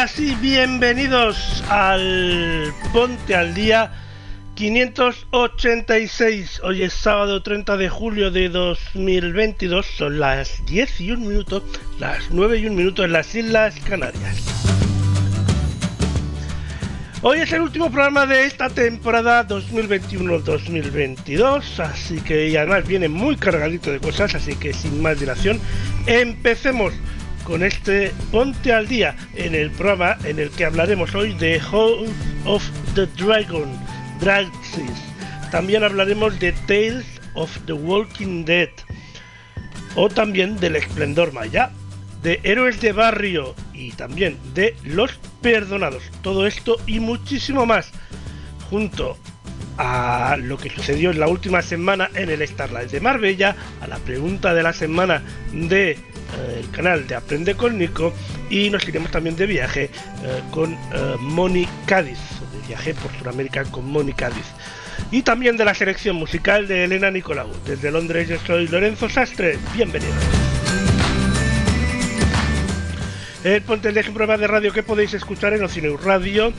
Buenos días y bienvenidos al Ponte al Día 586. Hoy es sábado 30 de julio de 2022, son las 10 y 1 minuto, las 9 y 1 minuto en las Islas Canarias. Hoy es el último programa de esta temporada 2021-2022, así que y además viene muy cargadito de cosas, así que sin más dilación, empecemos con este Ponte al Día en el programa en el que hablaremos hoy de House of the Dragon, Draxis. También hablaremos de Tales of the Walking Dead o también del Esplendor Maya, de Héroes de Barrio y también de Los Perdonados. Todo esto y muchísimo más junto a lo que sucedió en la última semana en el Starlight de Marbella, a la pregunta de la semana de el canal de Aprende con Nico y nos iremos también de viaje eh, con eh, Moni Cádiz, de viaje por Sudamérica con Moni Cádiz. Y también de la selección musical de Elena Nicolau. Desde Londres yo soy Lorenzo Sastre. Bienvenidos. El Ponte al Día es un programa de radio que podéis escuchar en Oceneus Radio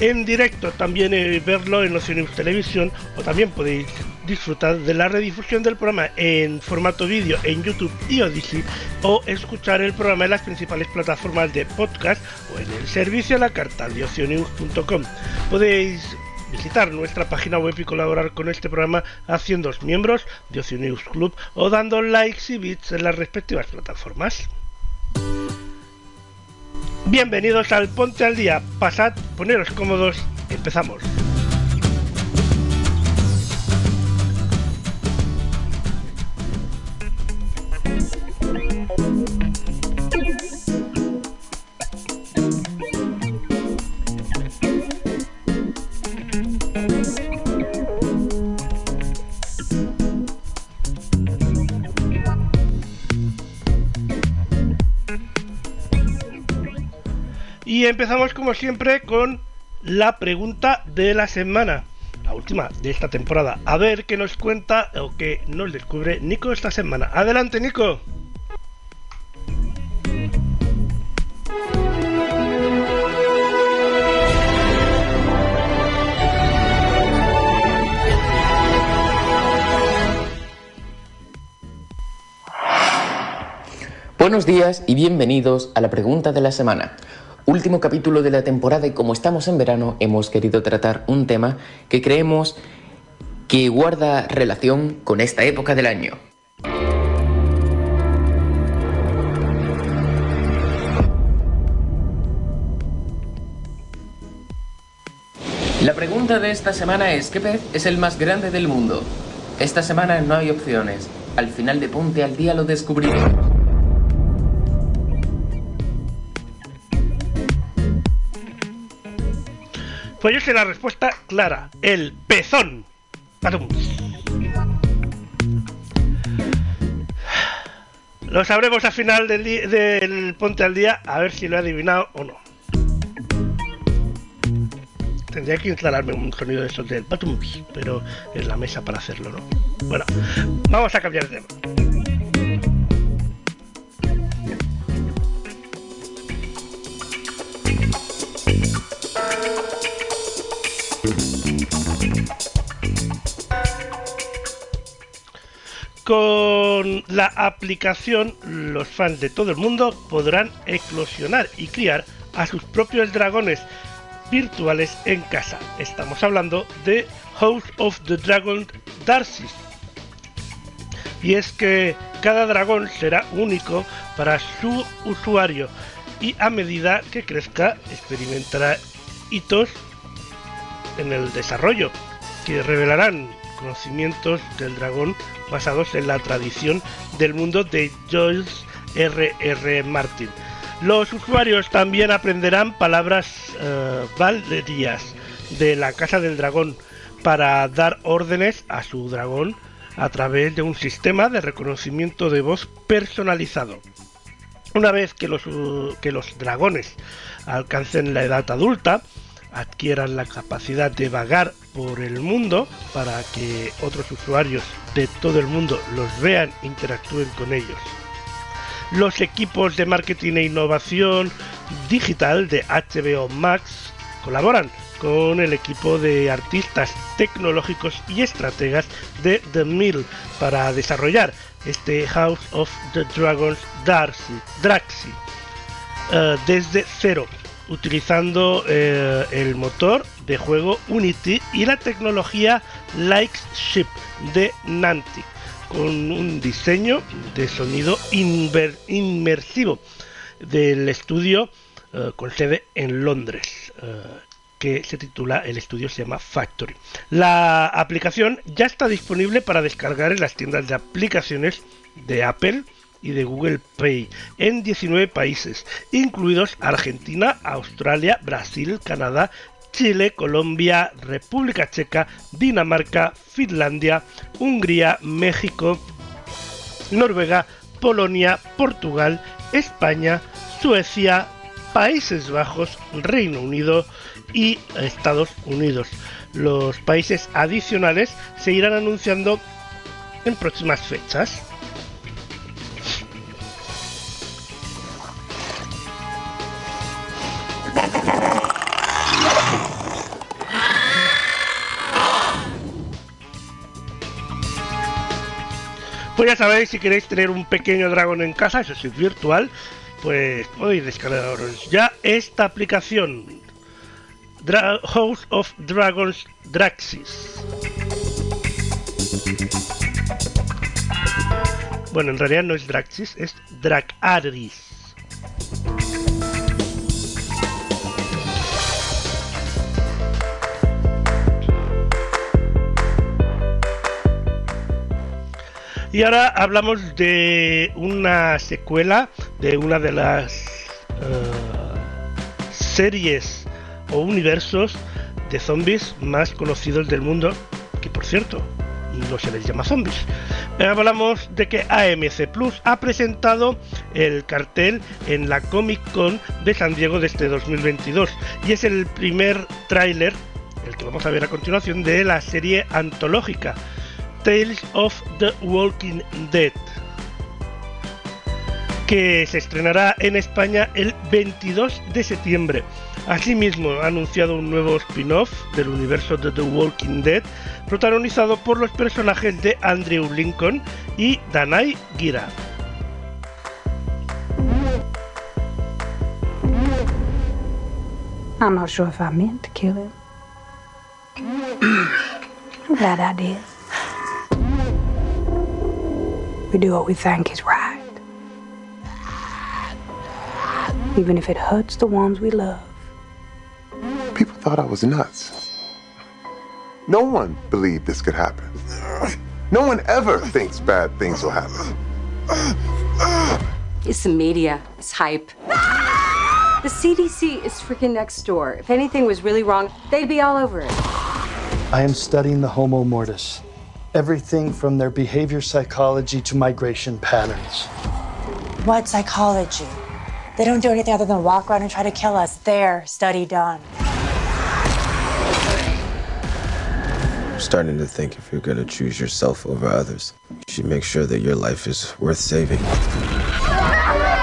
en directo, también eh, verlo en Oceneus Televisión o también podéis disfrutar de la redifusión del programa en formato vídeo en YouTube y Odyssey o escuchar el programa en las principales plataformas de podcast o en el servicio a la carta de oceneus.com. Podéis visitar nuestra página web y colaborar con este programa haciéndoos miembros de Oceneus Club o dando likes y bits en las respectivas plataformas. Bienvenidos al Ponte al Día. Pasad, poneros cómodos, empezamos. Empezamos como siempre con la pregunta de la semana, la última de esta temporada. A ver qué nos cuenta o qué nos descubre Nico esta semana. Adelante, Nico. Buenos días y bienvenidos a la pregunta de la semana. Último capítulo de la temporada y como estamos en verano hemos querido tratar un tema que creemos que guarda relación con esta época del año. La pregunta de esta semana es ¿qué pez es el más grande del mundo? Esta semana no hay opciones. Al final de Ponte al Día lo descubriremos. Pues yo sé la respuesta clara. El pezón. Patum. Lo sabremos al final del, Ponte al Día, a ver si lo he adivinado o no. Tendría que instalarme un sonido de esos del patum, pero en la mesa para hacerlo, ¿no? Bueno, vamos a cambiar de tema. Con la aplicación, los fans de todo el mundo podrán eclosionar y criar a sus propios dragones virtuales en casa. Estamos hablando de House of the Dragon Darcy. Y es que cada dragón será único para su usuario y a medida que crezca experimentará hitos en el desarrollo que revelarán conocimientos del dragón basados en la tradición del mundo de George R. R. Martin. Los usuarios también aprenderán palabras uh, de la Casa del Dragón para dar órdenes a su dragón a través de un sistema de reconocimiento de voz personalizado. Una vez que los, que los dragones alcancen la edad adulta, adquieran la capacidad de vagar por el mundo para que otros usuarios de todo el mundo los vean interactúen con ellos. Los equipos de marketing e innovación digital de HBO Max colaboran con el equipo de artistas tecnológicos y estrategas de The Mill para desarrollar este House of the Dragons Darcy, Draxi uh, desde cero, utilizando uh, el motor de juego Unity y la tecnología Lightship de Nantic, con un diseño de sonido inmersivo del estudio uh, con sede en Londres que se titula el estudio se llama Factory. La aplicación ya está disponible para descargar en las tiendas de aplicaciones de Apple y de Google Play en 19 países, incluidos Argentina, Australia, Brasil, Canadá, Chile, Colombia, República Checa, Dinamarca, Finlandia, Hungría, México, Noruega, Polonia, Portugal, España, Suecia, Países Bajos, Reino Unido, y Estados Unidos. Los países adicionales se irán anunciando en próximas fechas. Pues ya sabéis, si queréis tener un pequeño dragón en casa, eso es virtual, pues podéis descargaros ya esta aplicación House of Dragons Draxis. Bueno, en realidad no es Draxis, es Dragaris. Y ahora hablamos de una secuela de una de las uh, series o universos de zombies más conocidos del mundo, que por cierto, no se les llama zombies. Hablamos de que AMC Plus ha presentado el cartel en la Comic Con de San Diego de este 2022 y es el primer tráiler, el que vamos a ver a continuación, de la serie antológica Tales of the Walking Dead que se estrenará en España el 22 de septiembre. Asimismo, ha anunciado un nuevo spin-off del universo de The Walking Dead, protagonizado por los personajes de Andrew Lincoln y Danai Gira. I'm not sure if I meant to kill him. I'm glad I did. We do what we think is right. Even if it hurts the ones we love. People thought I was nuts. No one believed this could happen. No one ever thinks bad things will happen. It's the media. It's hype. The CDC is freaking next door. If anything was really wrong, they'd be all over it. I am studying the Homo mortis. Everything from their behavior psychology to migration patterns. What psychology? They don't do anything other than walk around and try to kill us. There, study done. starting to think if you're going to choose yourself over others, you should make sure that your life is worth saving.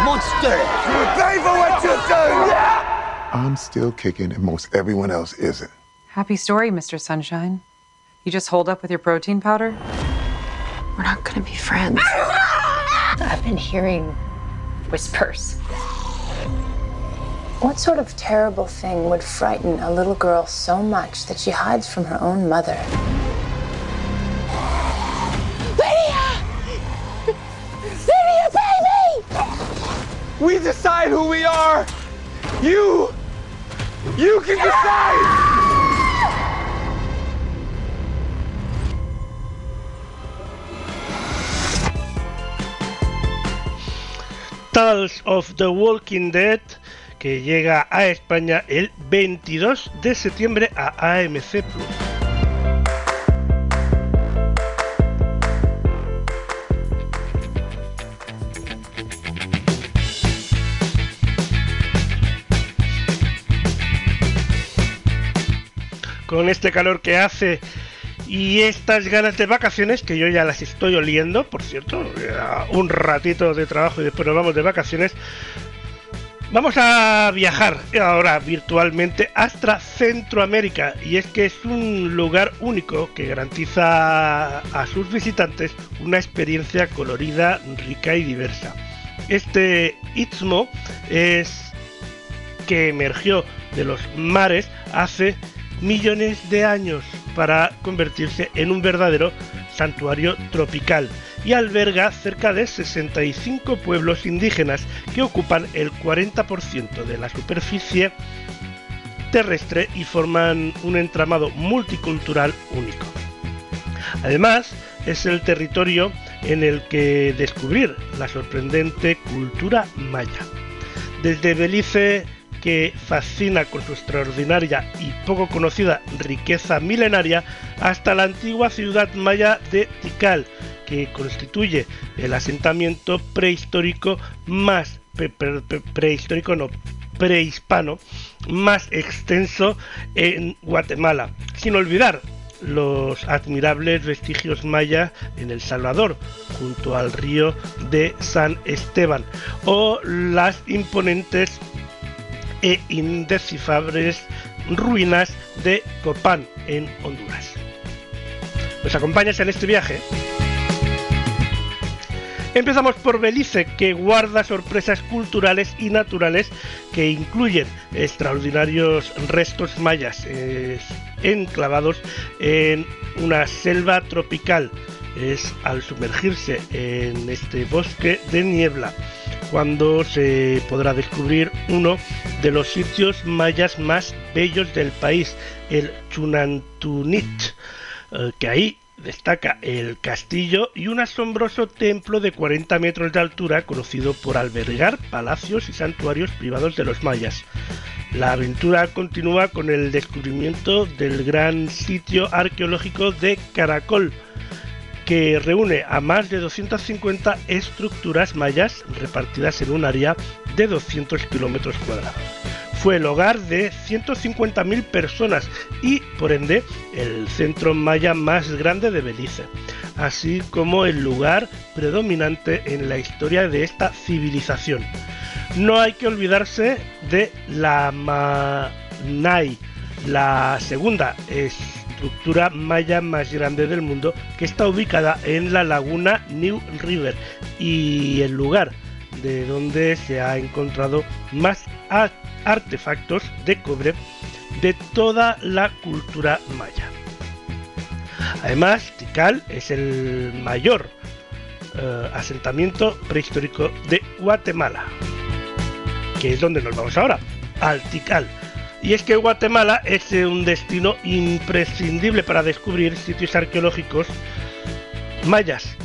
Monster! You pay for what you do! I'm still kicking and most everyone else isn't. Happy story, Mr. Sunshine. You just hold up with your protein powder? We're not gonna be friends. I've been hearing whispers. What sort of terrible thing would frighten a little girl so much that she hides from her own mother? Lydia! Lydia, baby! We decide who we are! You! You can decide! Tales of the Walking Dead que llega a España el 22 de septiembre a AMC Plus. Con este calor que hace y estas ganas de vacaciones, que yo ya las estoy oliendo, por cierto, un ratito de trabajo y después nos vamos de vacaciones, Vamos a viajar ahora virtualmente hasta Centroamérica y es que es un lugar único que garantiza a sus visitantes una experiencia colorida, rica y diversa. Este Istmo es que emergió de los mares hace millones de años para convertirse en un verdadero santuario tropical y alberga cerca de 65 pueblos indígenas que ocupan el 40% de la superficie terrestre y forman un entramado multicultural único. Además, es el territorio en el que descubrir la sorprendente cultura maya. Desde Belice, que fascina con su extraordinaria y poco conocida riqueza milenaria, hasta la antigua ciudad maya de Tikal, que constituye el asentamiento prehistórico más prehistórico no prehispano más extenso en Guatemala, sin olvidar los admirables vestigios mayas en El Salvador, junto al río de San Esteban, o las imponentes e indescifrables ruinas de Copán en Honduras. ¿Nos acompañas en este viaje? Empezamos por Belice, que guarda sorpresas culturales y naturales que incluyen extraordinarios restos mayas enclavados en una selva tropical. Es al sumergirse en este bosque de niebla cuando se podrá descubrir uno de los sitios mayas más bellos del país, el Chunantunit, eh, que ahí destaca el castillo y un asombroso templo de 40 metros de altura conocido por albergar palacios y santuarios privados de los mayas. La aventura continúa con el descubrimiento del gran sitio arqueológico de Caracol, que reúne a más de 250 estructuras mayas repartidas en un área de 200 kilómetros cuadrados fue el hogar de 150.000 personas y, por ende, el centro maya más grande de Belice, así como el lugar predominante en la historia de esta civilización. No hay que olvidarse de la Manay, la segunda estructura maya más grande del mundo que está ubicada en la laguna New River y el lugar de donde se ha encontrado más artefactos de cobre de toda la cultura maya. Además, Tikal es el mayor eh, asentamiento prehistórico de Guatemala, que es donde nos vamos ahora, al Tikal. Y es que Guatemala es un destino imprescindible para descubrir sitios arqueológicos mayas.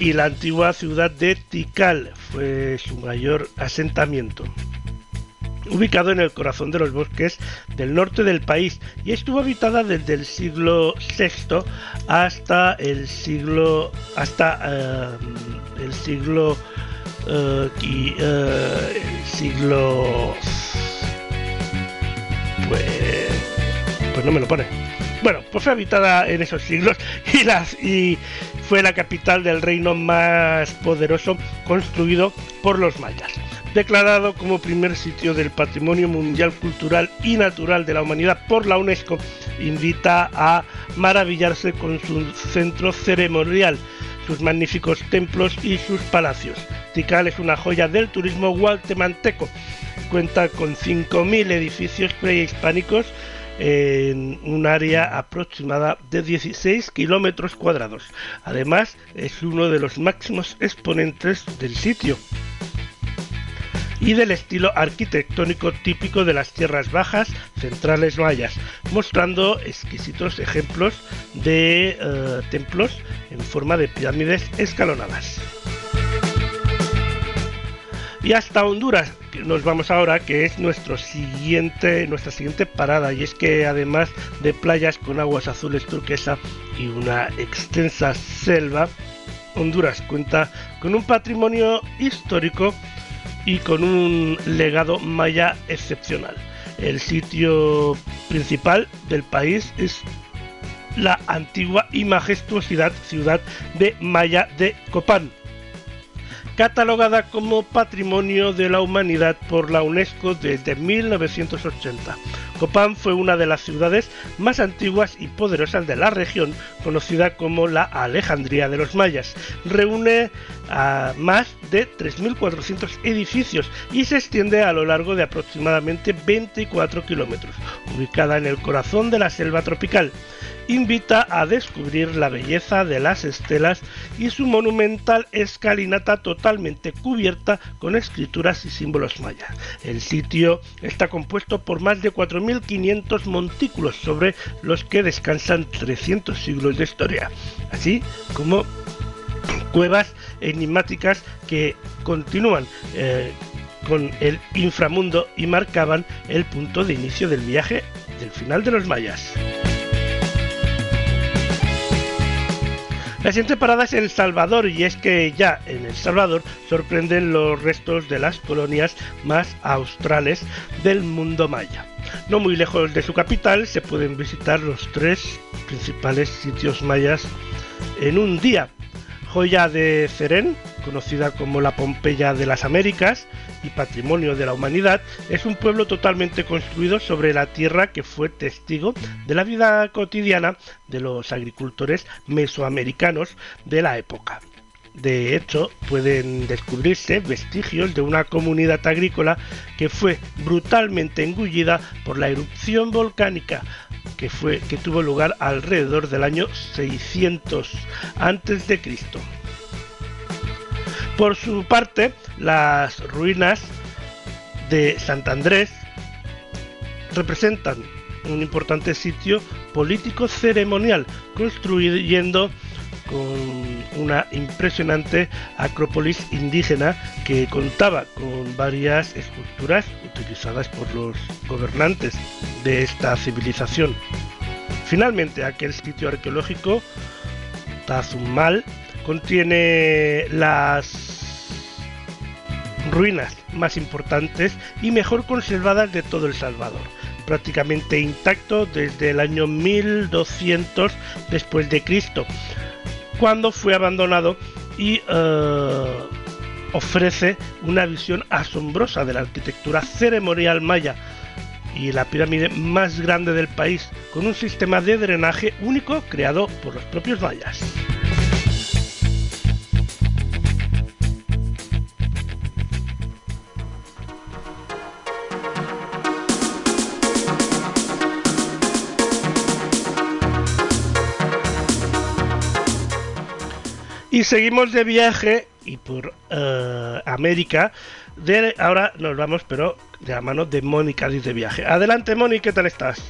Y la antigua ciudad de Tikal fue su mayor asentamiento ubicado en el corazón de los bosques del norte del país y estuvo habitada desde el siglo VI hasta el siglo hasta eh, el siglo uh, y, siglo pues pues no me lo pone. Bueno pues fue habitada en esos siglos y y fue la capital del reino más poderoso construido por los mayas declarado como primer sitio del Patrimonio Mundial Cultural y Natural de la Humanidad por la UNESCO, invita a maravillarse con su centro ceremonial, sus magníficos templos y sus palacios. Tikal es una joya del turismo guatemalteco. Cuenta con 5.000 edificios prehispánicos en un área aproximada de 16 kilómetros cuadrados. Además, es uno de los máximos exponentes del sitio y del estilo arquitectónico típico de las tierras bajas centrales mayas, mostrando exquisitos ejemplos de eh, templos en forma de pirámides escalonadas. Y hasta Honduras nos vamos ahora, que es nuestro siguiente, nuestra siguiente parada. Y es que además de playas con aguas azules turquesa y una extensa selva, Honduras cuenta con un patrimonio histórico y con un legado maya excepcional. El sitio principal del país es la antigua y majestuosidad ciudad de Maya de Copán, catalogada como Patrimonio de la Humanidad por la UNESCO desde 1980. Copán fue una de las ciudades más antiguas y poderosas de la región, conocida como la Alejandría de los Mayas. Reúne a más de 3.400 edificios y se extiende a lo largo de aproximadamente 24 kilómetros, ubicada en el corazón de la selva tropical invita a descubrir la belleza de las estelas y su monumental escalinata totalmente cubierta con escrituras y símbolos mayas. El sitio está compuesto por más de 4.500 montículos sobre los que descansan 300 siglos de historia, así como cuevas enigmáticas que continúan eh, con el inframundo y marcaban el punto de inicio del viaje del final de los mayas. La siguiente parada es El Salvador y es que ya en El Salvador sorprenden los restos de las colonias más australes del mundo maya. No muy lejos de su capital se pueden visitar los tres principales sitios mayas en un día. Joya de Cerén, conocida como la Pompeya de las Américas y Patrimonio de la Humanidad, es un pueblo totalmente construido sobre la tierra que fue testigo de la vida cotidiana de los agricultores mesoamericanos de la época. De hecho, pueden descubrirse vestigios de una comunidad agrícola que fue brutalmente engullida por la erupción volcánica que, fue, que tuvo lugar alrededor del año 600 a.C. Por su parte, las ruinas de Sant Andrés representan un importante sitio político ceremonial, construyendo con una impresionante acrópolis indígena que contaba con varias estructuras utilizadas por los gobernantes de esta civilización. Finalmente, aquel sitio arqueológico, Tazumal, contiene las ruinas más importantes y mejor conservadas de todo El Salvador, prácticamente intacto desde el año 1200 después de Cristo, cuando fue abandonado y eh, ofrece una visión asombrosa de la arquitectura ceremonial maya y la pirámide más grande del país, con un sistema de drenaje único creado por los propios mayas. Y seguimos de viaje y por eh, América. De, ahora nos vamos, pero de la mano de Mónica dice viaje. Adelante, Mónica, ¿qué tal estás?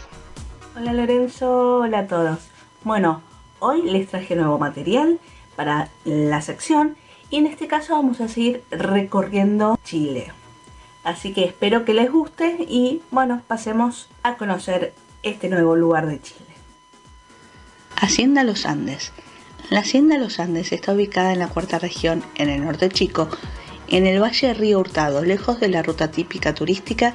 Hola Lorenzo, hola a todos. Bueno, hoy les traje nuevo material para la sección y en este caso vamos a seguir recorriendo Chile. Así que espero que les guste y bueno, pasemos a conocer este nuevo lugar de Chile. Hacienda Los Andes la Hacienda Los Andes está ubicada en la cuarta región, en el norte chico, en el valle de Río Hurtado, lejos de la ruta típica turística,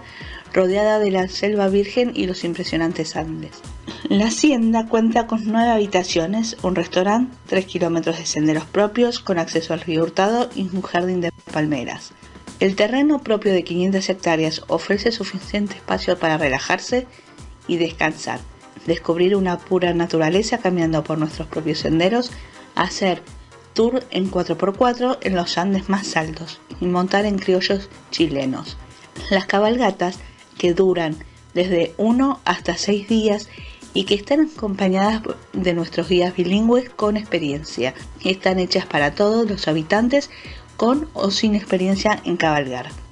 rodeada de la selva virgen y los impresionantes Andes. La hacienda cuenta con nueve habitaciones, un restaurante, tres kilómetros de senderos propios con acceso al río Hurtado y un jardín de palmeras. El terreno propio de 500 hectáreas ofrece suficiente espacio para relajarse y descansar descubrir una pura naturaleza caminando por nuestros propios senderos, hacer tour en 4x4 en los Andes más altos y montar en criollos chilenos. Las cabalgatas, que duran desde 1 hasta 6 días y que están acompañadas de nuestros guías bilingües con experiencia. Están hechas para todos los habitantes con o sin experiencia en cabalgar.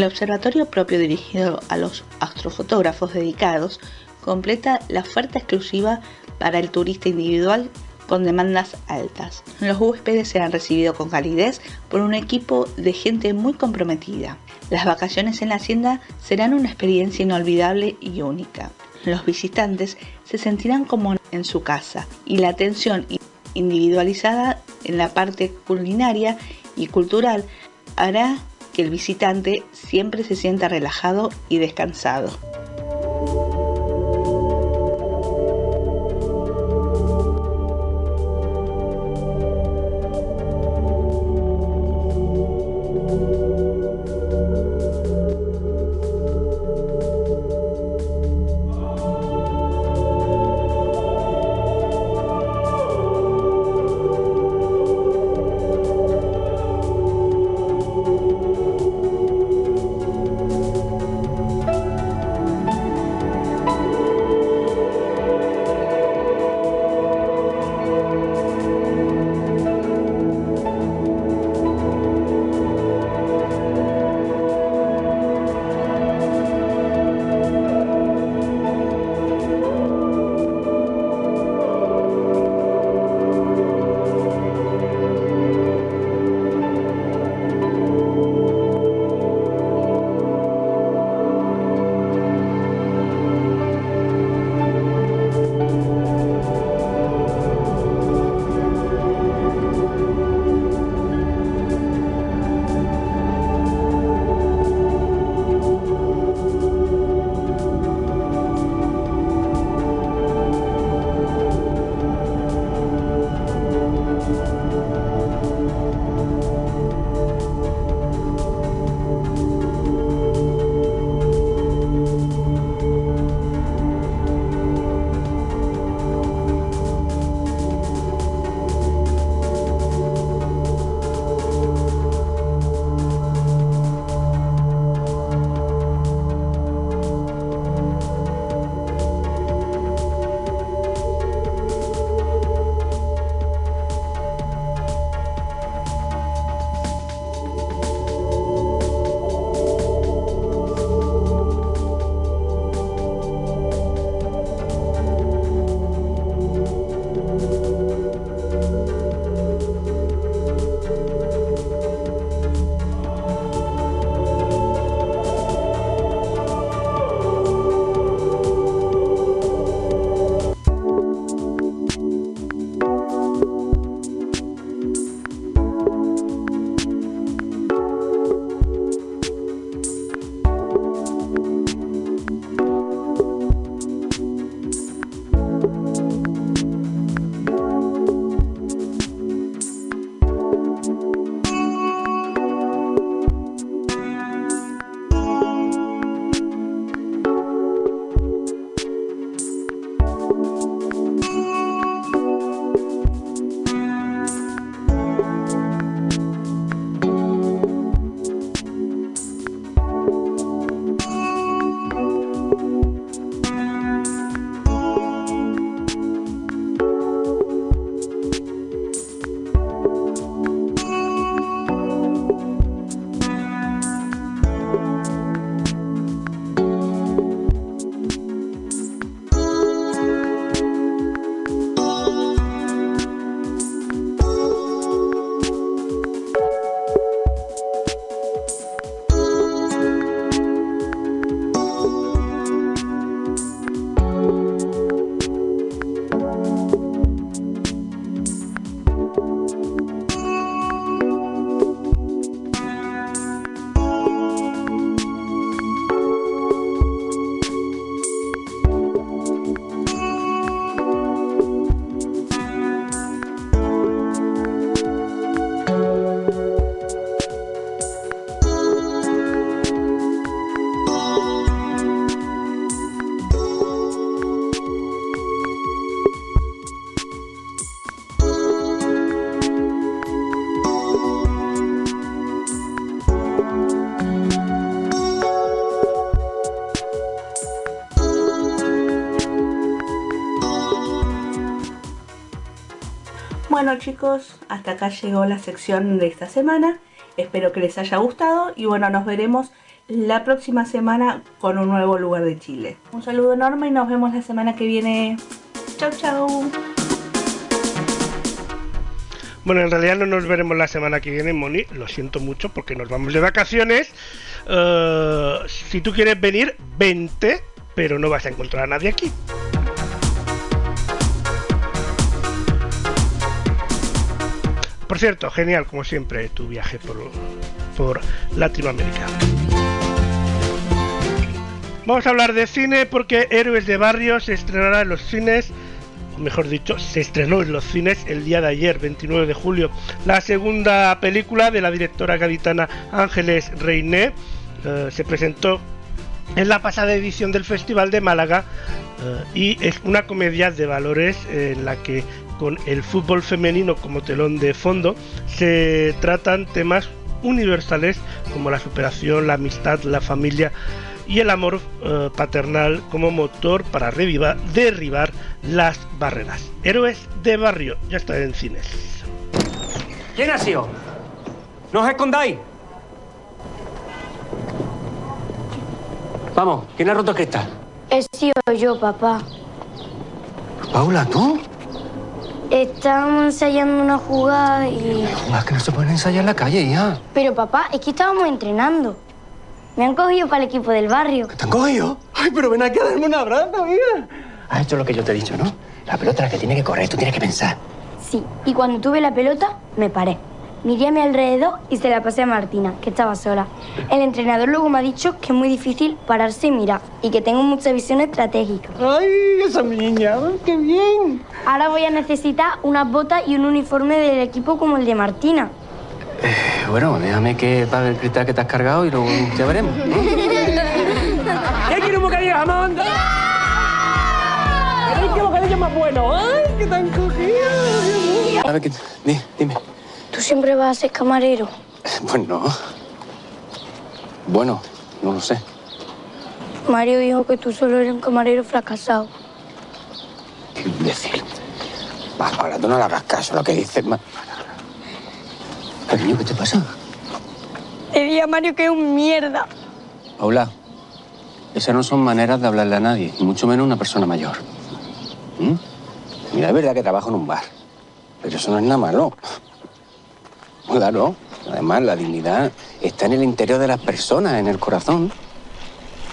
El observatorio propio dirigido a los astrofotógrafos dedicados completa la oferta exclusiva para el turista individual con demandas altas. Los huéspedes serán recibidos con calidez por un equipo de gente muy comprometida. Las vacaciones en la hacienda serán una experiencia inolvidable y única. Los visitantes se sentirán como en su casa y la atención individualizada en la parte culinaria y cultural hará que el visitante siempre se sienta relajado y descansado. Bueno chicos, hasta acá llegó la sección de esta semana. Espero que les haya gustado y bueno, nos veremos la próxima semana con un nuevo lugar de Chile. Un saludo enorme y nos vemos la semana que viene. Chau chau. Bueno, en realidad no nos veremos la semana que viene, Moni. Lo siento mucho porque nos vamos de vacaciones. Eh, si tú quieres venir, vente, pero no vas a encontrar a nadie aquí. Cierto, genial como siempre tu viaje por, por Latinoamérica. Vamos a hablar de cine porque Héroes de Barrio se estrenará en los cines, o mejor dicho, se estrenó en los cines el día de ayer, 29 de julio. La segunda película de la directora gaditana Ángeles Reiné eh, se presentó en la pasada edición del Festival de Málaga eh, y es una comedia de valores en la que con el fútbol femenino como telón de fondo se tratan temas universales como la superación, la amistad, la familia y el amor eh, paternal como motor para revivar, derribar las barreras. Héroes de barrio, ya está en cines. ¿Quién ha sido? No os escondáis. Vamos, ¿quién ha roto el cristal? He sido yo, papá. Paula, ¿tú? Estábamos ensayando una jugada y... Es que no se pueden ensayar en la calle, ya. Pero papá, es que estábamos entrenando. Me han cogido para el equipo del barrio. ¿Te han cogido? Ay, pero ven aquí a darme un abrazo, mira. Has hecho lo que yo te he dicho, ¿no? La pelota es la que tiene que correr, tú tienes que pensar. Sí, y cuando tuve la pelota, me paré. Miré a mi alrededor y se la pasé a Martina, que estaba sola. El entrenador luego me ha dicho que es muy difícil pararse y mirar y que tengo mucha visión estratégica. ¡Ay, esa niña! ¡Qué bien! Ahora voy a necesitar unas botas y un uniforme del equipo como el de Martina. Eh, bueno, déjame que pague el cristal que te has cargado y luego ya veremos. ¿Qué quiere un bocadillo jamón? ¡Ay, qué bocadillo más bueno! ¡Ay, qué tan cogido! A ver, dime. ¿Tú siempre vas a ser camarero? Pues no. Bueno, no lo sé. Mario dijo que tú solo eres un camarero fracasado. ¿Qué imbécil? Va, ahora tú no le hagas caso a lo que dices. Cariño, ¿qué te pasa? Le dije a Mario que es un mierda. Paula, esas no son maneras de hablarle a nadie, y mucho menos a una persona mayor. ¿Mm? Mira, es verdad que trabajo en un bar, pero eso no es nada malo. Claro, además la dignidad está en el interior de las personas, en el corazón.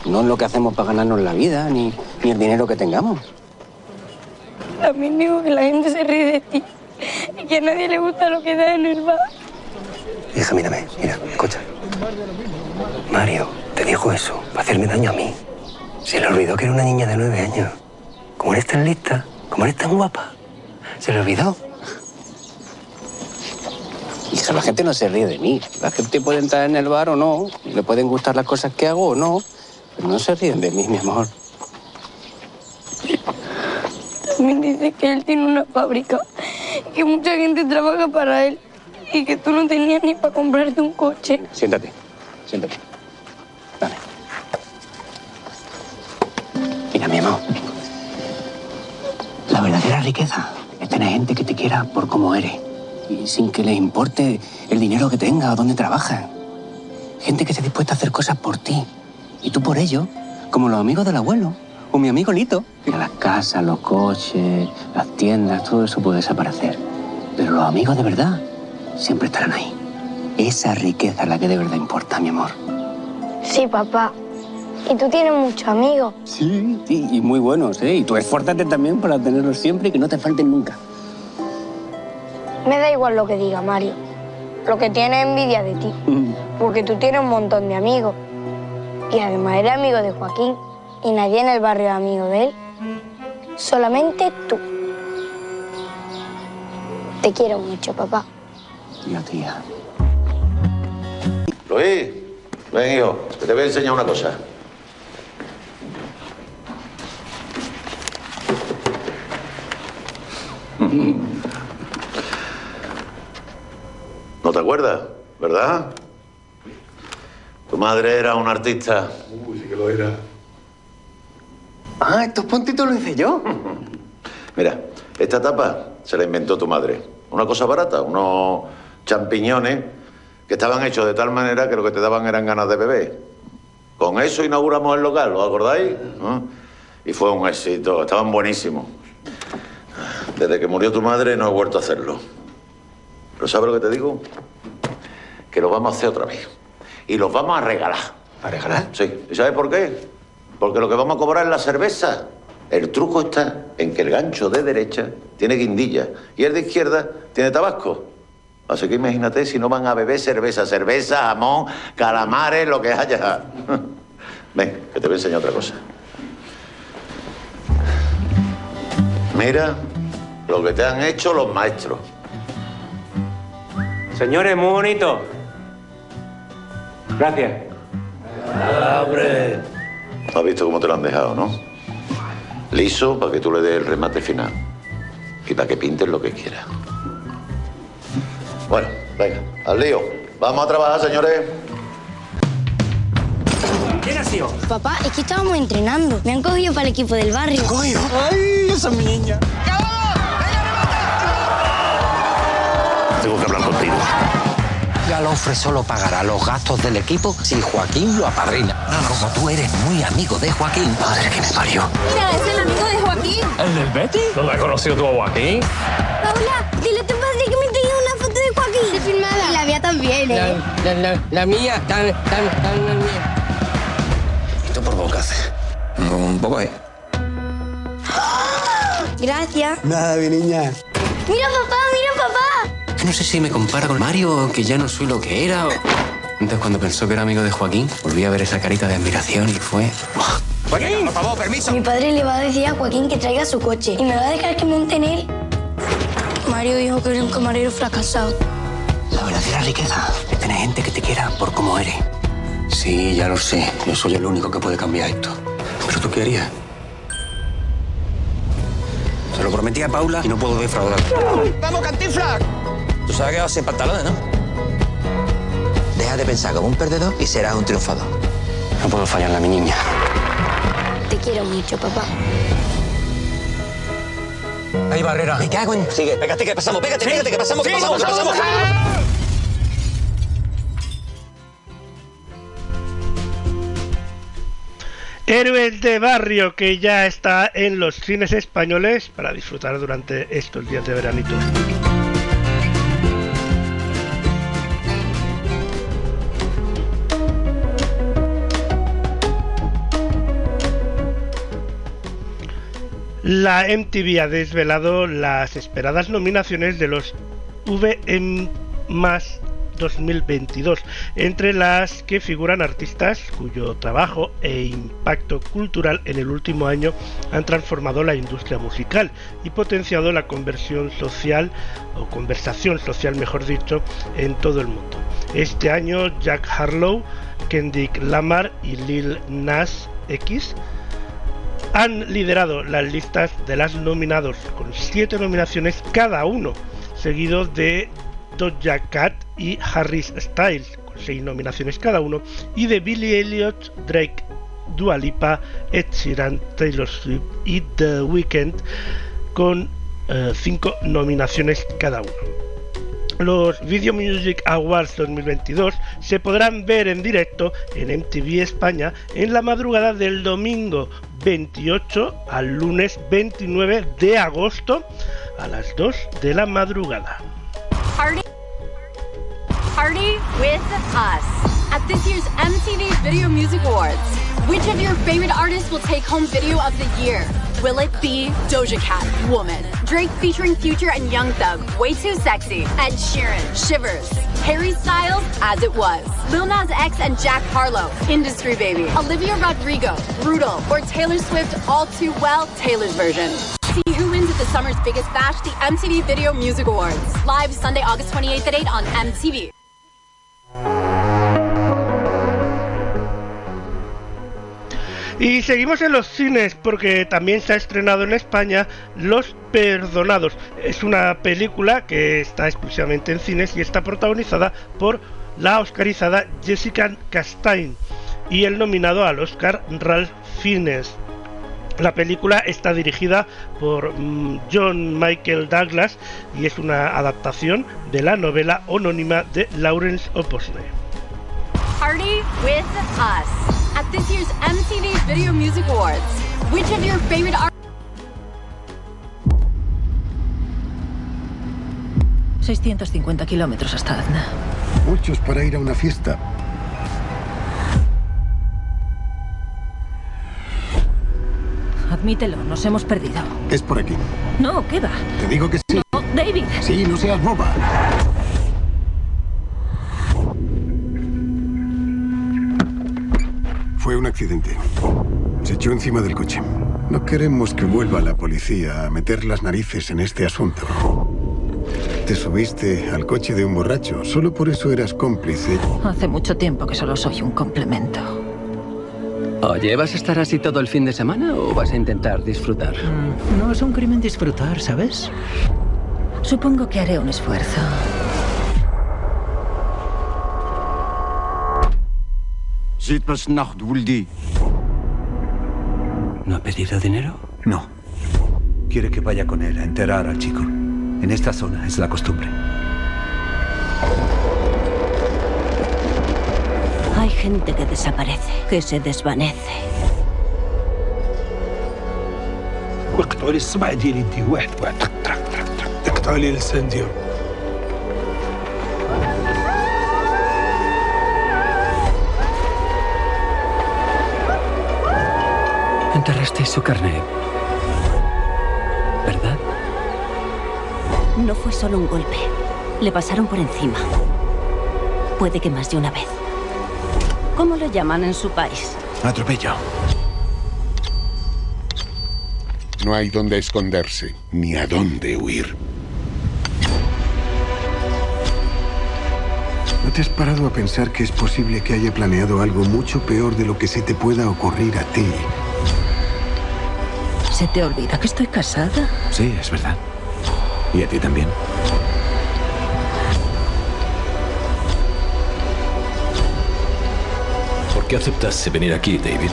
No en lo que hacemos para ganarnos la vida, ni, ni el dinero que tengamos. También digo que la gente se ríe de ti y que a nadie le gusta lo que da en el bar. Hija, mírame, mira, escucha. Mario te dijo eso para hacerme daño a mí. Se le olvidó que era una niña de nueve años. Como eres tan lista, como eres tan guapa, se le olvidó. Hija, la gente no se ríe de mí. La gente puede entrar en el bar o no, le pueden gustar las cosas que hago o no, pero no se ríen de mí, mi amor. También dice que él tiene una fábrica y que mucha gente trabaja para él y que tú no tenías ni para comprarte un coche. Siéntate, siéntate. Dale. Mira, mi amor. La verdadera riqueza es tener gente que te quiera por cómo eres. Y sin que les importe el dinero que tenga o dónde trabajas. Gente que esté dispuesta a hacer cosas por ti. Y tú por ello, como los amigos del abuelo. O mi amigo Lito. Mira, las casas, los coches, las tiendas, todo eso puede desaparecer. Pero los amigos de verdad siempre estarán ahí. Esa riqueza es la que de verdad importa, mi amor. Sí, papá. Y tú tienes muchos amigos. Sí, sí, y muy buenos, ¿eh? Y tú esfuérzate también para tenerlos siempre y que no te falten nunca. Me da igual lo que diga Mario. Lo que tiene es envidia de ti. Porque tú tienes un montón de amigos. Y además eres amigo de Joaquín. Y nadie en el barrio es amigo de él. Solamente tú. Te quiero mucho, papá. Tía, tía. Luis, ven hijo, que te voy a enseñar una cosa. ¿No te acuerdas? ¿Verdad? Tu madre era una artista. Uy, sí que lo era. Ah, estos puntitos lo hice yo. Mira, esta tapa se la inventó tu madre. una cosa barata, unos champiñones que estaban hechos de tal manera que lo que te daban eran ganas de beber. Con eso inauguramos el local, ¿os acordáis? ¿No? Y fue un éxito, estaban buenísimos. Desde que murió tu madre no he vuelto a hacerlo. Pero ¿sabes lo que te digo? Que lo vamos a hacer otra vez. Y los vamos a regalar. ¿A regalar? Sí. ¿Y sabes por qué? Porque lo que vamos a cobrar es la cerveza. El truco está en que el gancho de derecha tiene guindilla y el de izquierda tiene tabasco. Así que imagínate si no van a beber cerveza, cerveza, jamón, calamares, lo que haya. Ven, que te voy a enseñar otra cosa. Mira lo que te han hecho los maestros. Señores, muy bonito. Gracias. ¡Hombre! ¿Has visto cómo te lo han dejado, no? Liso para que tú le des el remate final. Y para que pintes lo que quieras. Bueno, venga, al lío. Vamos a trabajar, señores. ¿Quién ha sido? Papá, es que estábamos entrenando. Me han cogido para el equipo del barrio. ¿Cogido? ¡Ay, esa es mi niña! Tengo que hablar contigo. Galofre solo pagará los gastos del equipo si Joaquín lo apadrina. Como tú eres muy amigo de Joaquín. Madre que me parió. Mira, es el amigo de Joaquín. ¿El del Betty? ¿Dónde has conocido tú a Joaquín? Paula, dile a tu padre que me tenga una foto de Joaquín. De filmada. Y la mía también, ¿eh? La, la, la mía, tan, tan, tan la mía. Esto por boca hace. Un poco, ¿eh? Gracias. Nada, mi niña. Mira, papá, mira, papá. No sé si me compara con Mario, que ya no soy lo que era. o- Entonces, cuando pensó que era amigo de Joaquín, volví a ver esa carita de admiración y fue. ¡buah! Joaquín, por favor, permiso. Mi padre le va a decir a Joaquín que traiga su coche y me va a dejar que monte en él. Mario dijo que era un camarero fracasado. La verdadera riqueza es tener gente que te quiera por cómo eres. Sí, ya lo sé. Yo soy el único que puede cambiar esto. ¿Pero tú qué harías? Se lo prometí a Paula y no puedo defraudar. ¡Vamos, cantinflas! Tú sabes que vas sin pantalones, ¿no? Deja de pensar como un perdedor y serás un triunfador. No puedo fallarle a mi niña. Te quiero mucho, papá. Hay barrera. Me cago en... Sigue, pégate que pasamos, pégate, pégate que pasamos, que pasamos, que pasamos. Héroes de Barrio que ya está en los cines españoles para disfrutar durante estos días de veranito. La MTV ha desvelado las esperadas nominaciones de los VM más 2022, entre las que figuran artistas cuyo trabajo e impacto cultural en el último año han transformado la industria musical y potenciado la conversión social o conversación social, mejor dicho, en todo el mundo. Este año Jack Harlow, Kendrick Lamar y Lil Nas X han liderado las listas de las nominados con siete nominaciones cada uno, seguido de Doja Cat y Harry Styles con seis nominaciones cada uno y de Billy Elliot, Drake, Dua Lipa, Ed Sheeran, Taylor Swift y The Weeknd con eh, cinco nominaciones cada uno. Los Video Music Awards 2022 se podrán ver en directo en MTV España en la madrugada del domingo 28 al lunes 29 de agosto a las 2 de la madrugada. Party. With us at this year's MTV Video Music Awards. Which of your favorite artists will take home Video of the Year? Will it be Doja Cat, Woman, Drake featuring Future and Young Thug, Way Too Sexy, Ed Sheeran, Shivers, Harry Styles, As It Was, Lil Nas X and Jack Harlow, Industry Baby, Olivia Rodrigo, Brutal, or Taylor Swift, All Too Well, Taylor's version. See who wins at the summer's biggest bash, the MTV Video Music Awards. Live Sunday, August 28th at 8 on MTV. Y seguimos en los cines porque también se ha estrenado en España Los Perdonados. Es una película que está exclusivamente en cines y está protagonizada por la oscarizada Jessica Chastain y el nominado al Oscar Ralph Fiennes. La película está dirigida por mm, John Michael Douglas y es una adaptación de la novela homónima de Lawrence Oposne. At this year's MTV Video Music Awards. Which of your favorite artists? 650 kilómetros hasta Azna. Muchos para ir a una fiesta. Admítelo, nos hemos perdido. Es por aquí. No, ¿qué va? Te digo que sí. No, David. Sí, no seas boba. Fue un accidente. Se echó encima del coche. No queremos que vuelva la policía a meter las narices en este asunto. Te subiste al coche de un borracho. Solo por eso eras cómplice. Hace mucho tiempo que solo soy un complemento. Oye, ¿vas a estar así todo el fin de semana o vas a intentar disfrutar? No es un crimen disfrutar, ¿sabes? Supongo que haré un esfuerzo. ¿No ha pedido dinero? No. Quiere que vaya con él a enterar al chico. En esta zona es la costumbre. Hay gente que desaparece, que se desvanece. واقطعوا لي الصبع ديالي يدي واحد واحد تك ترك ترك ترك اقطعوا لي اللسان ديالو Enterrasteis su carne. ¿Verdad? No fue solo un golpe. Le pasaron por encima. Puede que más de una vez. ¿Cómo lo llaman en su país? Atropello. No hay dónde esconderse, ni a dónde huir. ¿No te has parado a pensar que es posible que haya planeado algo mucho peor de lo que se te pueda ocurrir a ti? ¿Se te olvida que estoy casada? Sí, es verdad. Y a ti también. ¿Por qué aceptaste venir aquí, David?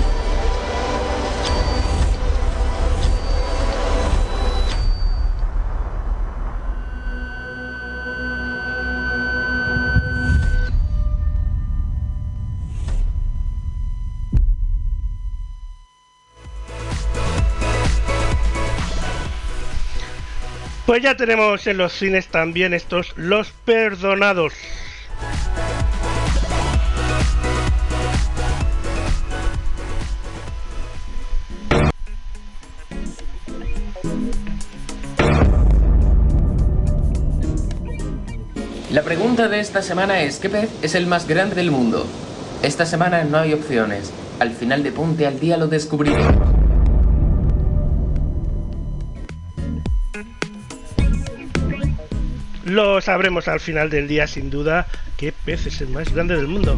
Pues ya tenemos en los cines también estos Los Perdonados. La pregunta de esta semana es, ¿qué pez es el más grande del mundo? Esta semana no hay opciones. Al final de Ponte al Día lo descubriremos. Lo sabremos al final del día sin duda qué pez es el más grande del mundo.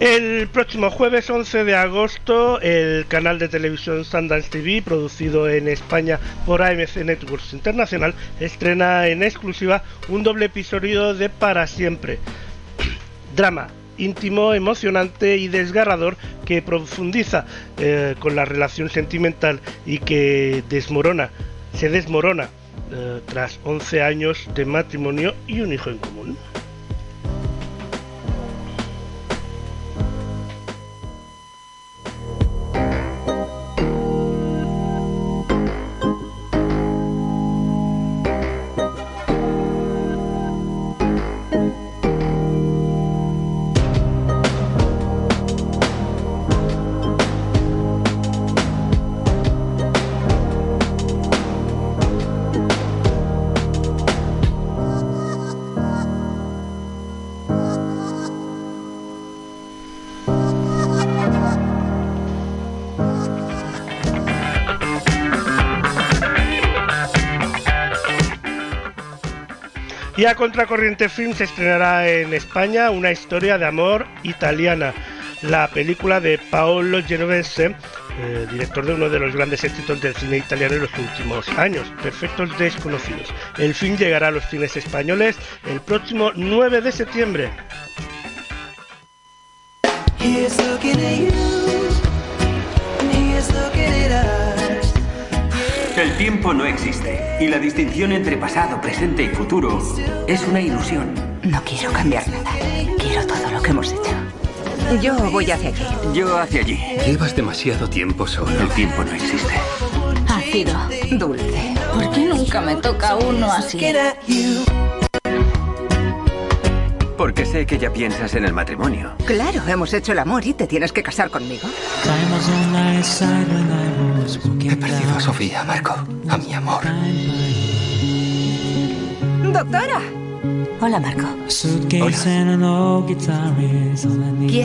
El próximo jueves 11 de agosto, el canal de televisión Sundance TV, producido en España por AMC Networks Internacional, estrena en exclusiva un doble episodio de Para Siempre. Drama íntimo, emocionante y desgarrador que profundiza eh, con la relación sentimental y que desmorona, se desmorona eh, tras 11 años de matrimonio y un hijo en común. Y a Contracorriente Film se estrenará en España una historia de amor italiana. la película de Paolo Genovese, eh, director de uno de los grandes éxitos del cine italiano en los últimos años, Perfectos Desconocidos. El film llegará a los cines españoles el próximo 9 de septiembre. El tiempo no existe y la distinción entre pasado, presente y futuro es una ilusión. No quiero cambiar nada. Quiero todo lo que hemos hecho. Yo voy hacia aquí. Yo hacia allí. Llevas demasiado tiempo solo. El tiempo no existe. Ácido, dulce. ¿Por qué nunca me toca uno así? Porque sé que ya piensas en el matrimonio. Claro, hemos hecho el amor y te tienes que casar conmigo. He perdido a Sofía, Marco. A mi amor. ¡Doctora! Hola, Marco. Quiero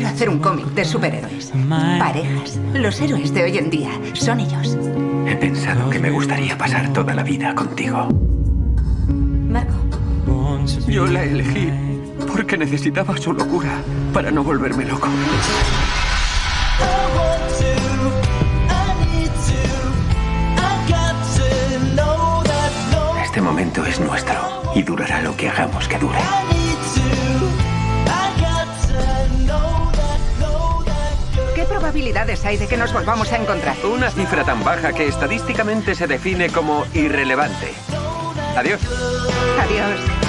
hacer un cómic de superhéroes. Parejas. Los héroes de hoy en día son ellos. He pensado que me gustaría pasar toda la vida contigo. Marco. Yo la elegí porque necesitaba su locura para no volverme loco. Este momento es nuestro y durará lo que hagamos que dure. ¿Qué probabilidades hay de que nos volvamos a encontrar? Una cifra tan baja que estadísticamente se define como irrelevante. Adiós. Adiós.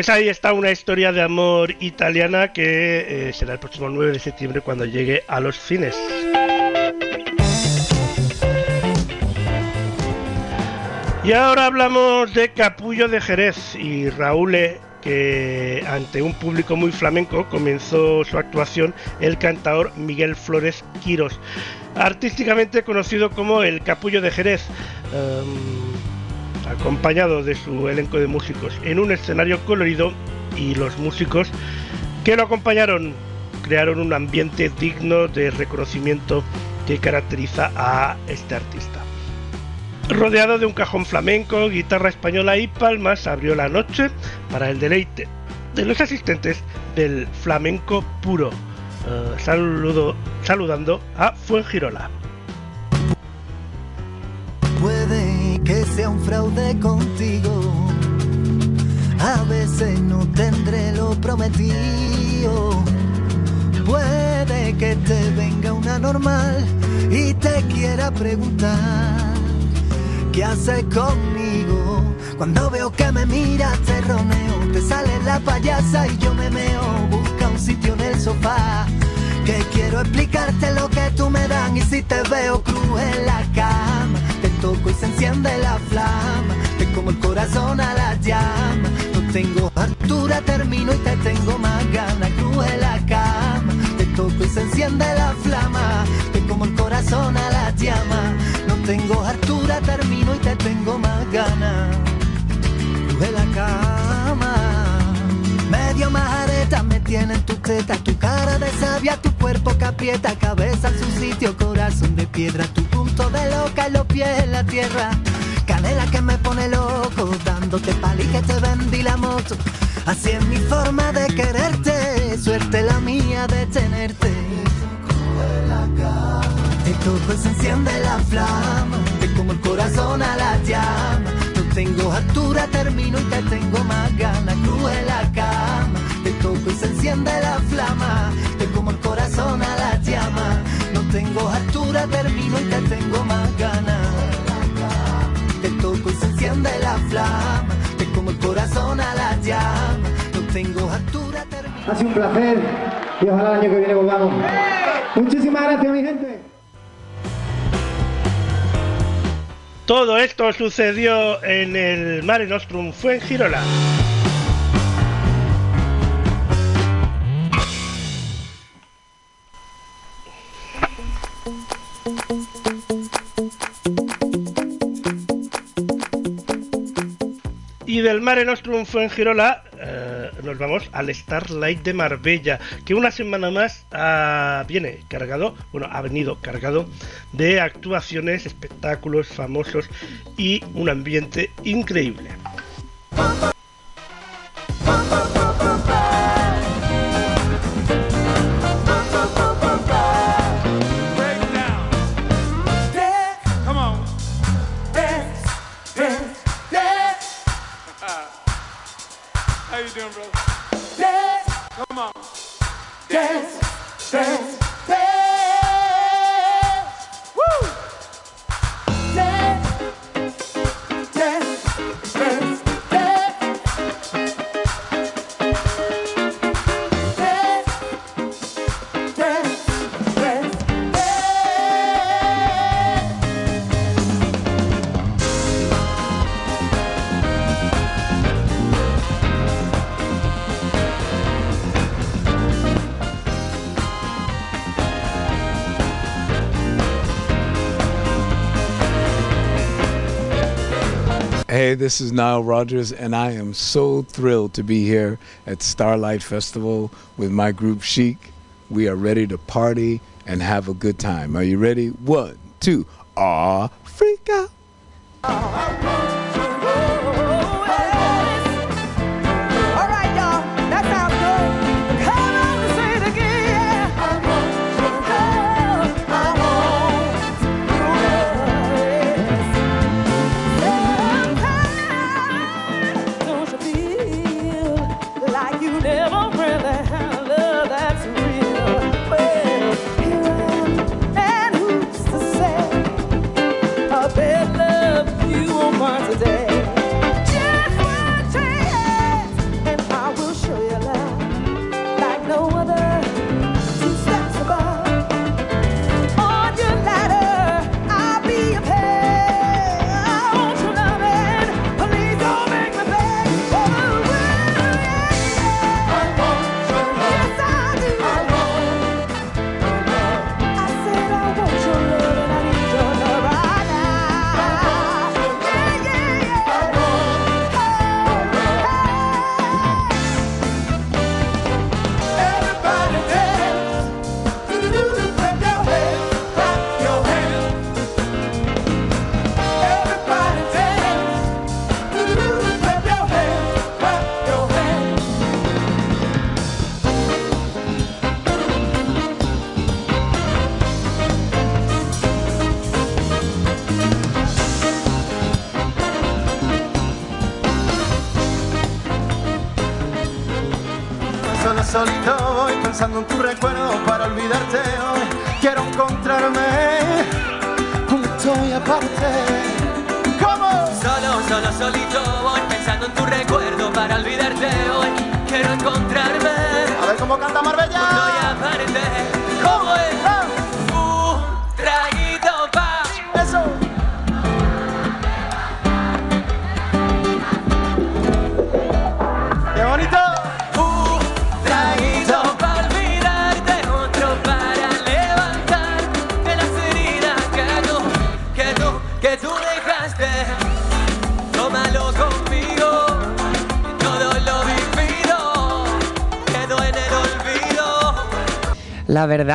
Pues ahí está una historia de amor italiana que eh, será el próximo 9 de septiembre cuando llegue a los cines. Y ahora hablamos de Capullo de Jerez y Raúl, E, que ante un público muy flamenco comenzó su actuación el cantador Miguel Flores Quirós, artísticamente conocido como el Capullo de Jerez. Um, acompañado de su elenco de músicos en un escenario colorido y los músicos que lo acompañaron crearon un ambiente digno de reconocimiento que caracteriza a este artista. Rodeado de un cajón flamenco, guitarra española y palmas, abrió la noche para el deleite de los asistentes del flamenco puro, saludo, saludando a Fuengirola. Que sea un fraude contigo. A veces no tendré lo prometido. Puede que te venga una normal y te quiera preguntar qué haces conmigo. Cuando veo que me miras te roneo, te sale la payasa y yo me meo. Busca un sitio en el sofá que quiero explicarte lo que tú me dan y si te veo cruz la cama toco y se enciende la flama. Te como el corazón a la llama. No tengo altura termino y te tengo más ganas cruz en la cama. Te toco y se enciende la flama. Te como el corazón a la llama. No tengo altura termino y te tengo más ganas cruz en la cama. Medio me tienen tu teta, tu cara de sabia, tu cuerpo que aprieta, cabeza en su sitio, corazón de piedra, tu punto de loca y los pies en la tierra. Canela que me pone loco, dándote pali que te vendí la moto. Así es mi forma de quererte, suerte la mía de tenerte. Te toco y se enciende la flama, te como el corazón a la llama. No tengo altura, termino y te tengo más ganas, cruz en la cama. Y se enciende la flama, te como el corazón a la llama. No tengo altura, termino y te tengo más ganas. Te toco y se enciende la flama, te como el corazón a la llama. No tengo altura, termino. Ha sido un placer y ojalá el año que viene volvamos. Muchísimas gracias, mi gente. Todo esto sucedió en el Mare Nostrum Fuengirola. Y del Mare Nostrum Fuengirola eh, nos vamos al Starlight de Marbella, que una semana más viene cargado, bueno, ha venido cargado de actuaciones, espectáculos famosos y un ambiente increíble. Dance, dance. Hey, this is Nile Rodgers, and I am so thrilled to be here at Starlight Festival with my group Chic. We are ready to party and have a good time. Are you ready? One, two, ah, freak out.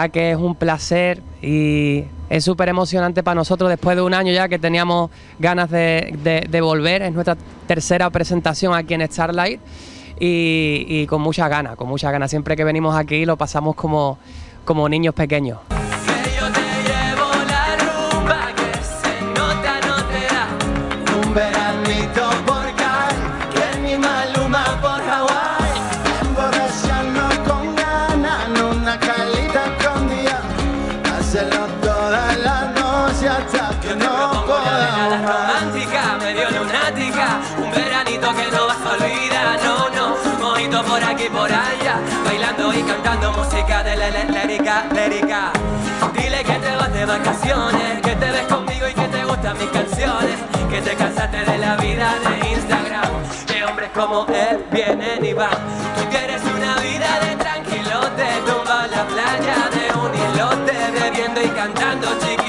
Que es un placer y es súper emocionante para nosotros después de un año ya que teníamos ganas de, de- de volver. Es nuestra tercera presentación aquí en Starlight y, y con muchas ganas, con muchas ganas. Siempre que venimos aquí lo pasamos como, como niños pequeños. Que te ves conmigo y que te gustan mis canciones Que te cansaste de la vida de Instagram Que hombres como él vienen y van Tú quieres una vida de tranquilote Tumba a la playa de un islote Bebiendo y cantando chiquito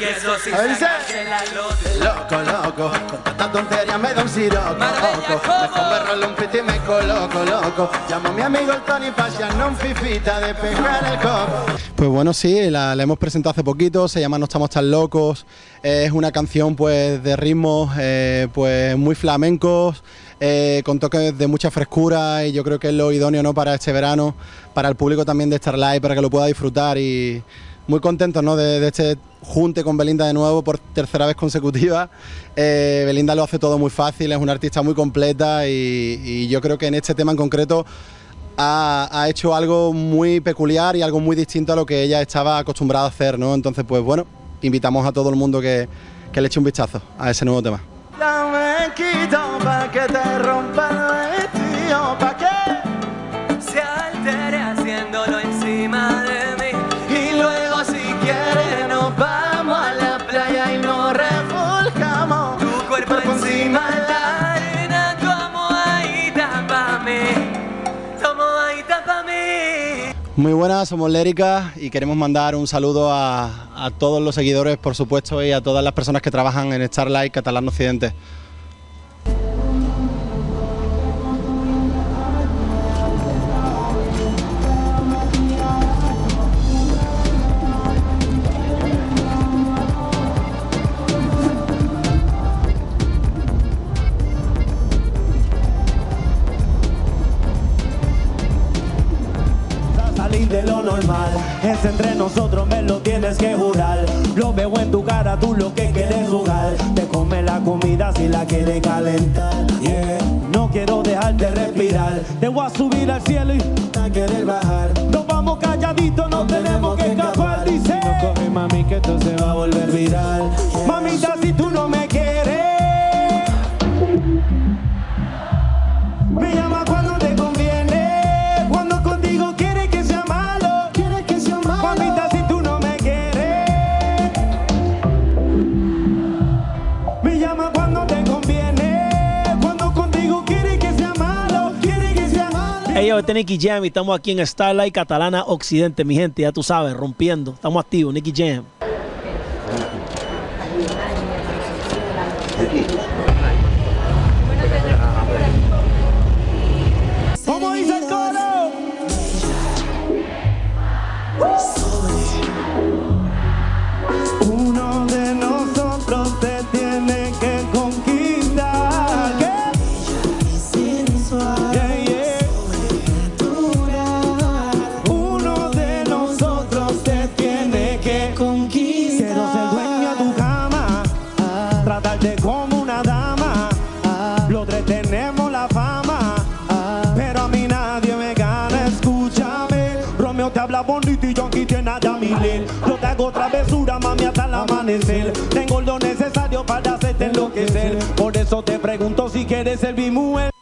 Y eso sí A ver, dice. sacarse la lote. Loco, loco, con tanta tontería me da un siroco, loco. Mejor me rolo un piti y me coloco, loco. Llamo a mi amigo el Tony no un fifita de pegar el coco. Pues bueno, sí, la, la hemos presentado hace poquito, se llama No estamos tan locos, es una canción pues de ritmos eh, pues muy flamencos, eh, con toques de mucha frescura y yo creo que es lo idóneo ¿no? para este verano, para el público también de Starlight, para que lo pueda disfrutar y muy contentos ¿no? de, este junte con Belinda de nuevo por tercera vez consecutiva. Eh, Belinda lo hace todo muy fácil, es una artista muy completa y, yo creo que en este tema en concreto ha, hecho algo muy peculiar y algo muy distinto a lo que ella estaba acostumbrada a hacer, ¿no? Entonces, pues bueno, invitamos a todo el mundo que, le eche un vistazo a ese nuevo tema. Muy buenas, somos Lérica y queremos mandar un saludo a, todos los seguidores, por supuesto, y a todas las personas que trabajan en Starlight Catalán Occidente. Calentar. Yeah. No quiero dejarte respirar. Te voy a subir es Nicky Jam y estamos aquí en Starlight Catalana Occidente, mi gente, ya tú sabes, rompiendo. Estamos activos, Nicky Jam. Travesura, mami, hasta el amanecer. Tengo lo necesario para hacerte enloquecer. Por eso te pregunto si quieres ser mi.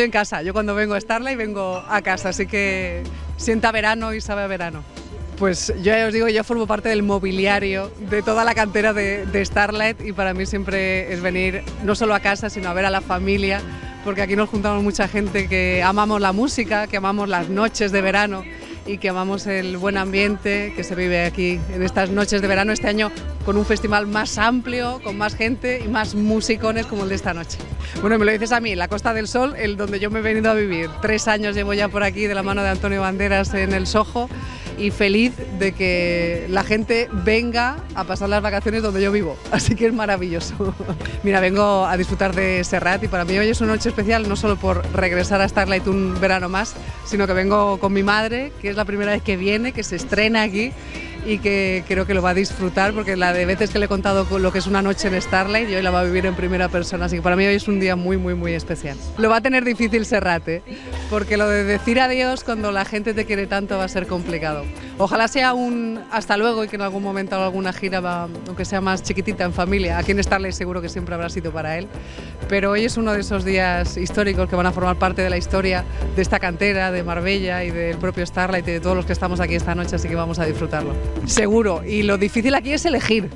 Estoy en casa. Yo cuando vengo a Starlight vengo a casa, así que sienta verano y sabe a verano. Pues yo ya os digo, yo formo parte del mobiliario de toda la cantera de, de Starlight y para mí siempre es venir no solo a casa, sino a ver a la familia, porque aquí nos juntamos mucha gente que amamos la música, que amamos las noches de verano y que amamos el buen ambiente que se vive aquí en estas noches de verano este año con un festival más amplio, con más gente y más musicones como el de esta noche. Bueno, me lo dices a mí, la Costa del Sol, el donde yo me he venido a vivir. Tres años llevo ya por aquí de la mano de Antonio Banderas en el Soho y feliz de que la gente venga a pasar las vacaciones donde yo vivo. Así que es maravilloso. Mira, vengo a disfrutar de Serrat y para mí hoy es una noche especial no solo por regresar a Starlight un verano más, sino que vengo con mi madre, que es la primera vez que viene, que se estrena aquí y que creo que lo va a disfrutar porque la de veces que le he contado con lo que es una noche en Starlight y hoy la va a vivir en primera persona, así que para mí hoy es un día muy, muy, muy especial. Lo va a tener difícil Serrate, porque lo de decir adiós cuando la gente te quiere tanto va a ser complicado. Ojalá sea un hasta luego y que en algún momento alguna gira, va- aunque sea más chiquitita, en familia. Aquí en Starlight seguro que siempre habrá sido para él, pero hoy es uno de esos días históricos que van a formar parte de la historia de esta cantera, de Marbella y del propio Starlight y de todos los que estamos aquí esta noche, así que vamos a disfrutarlo. Seguro, y lo difícil aquí es elegir,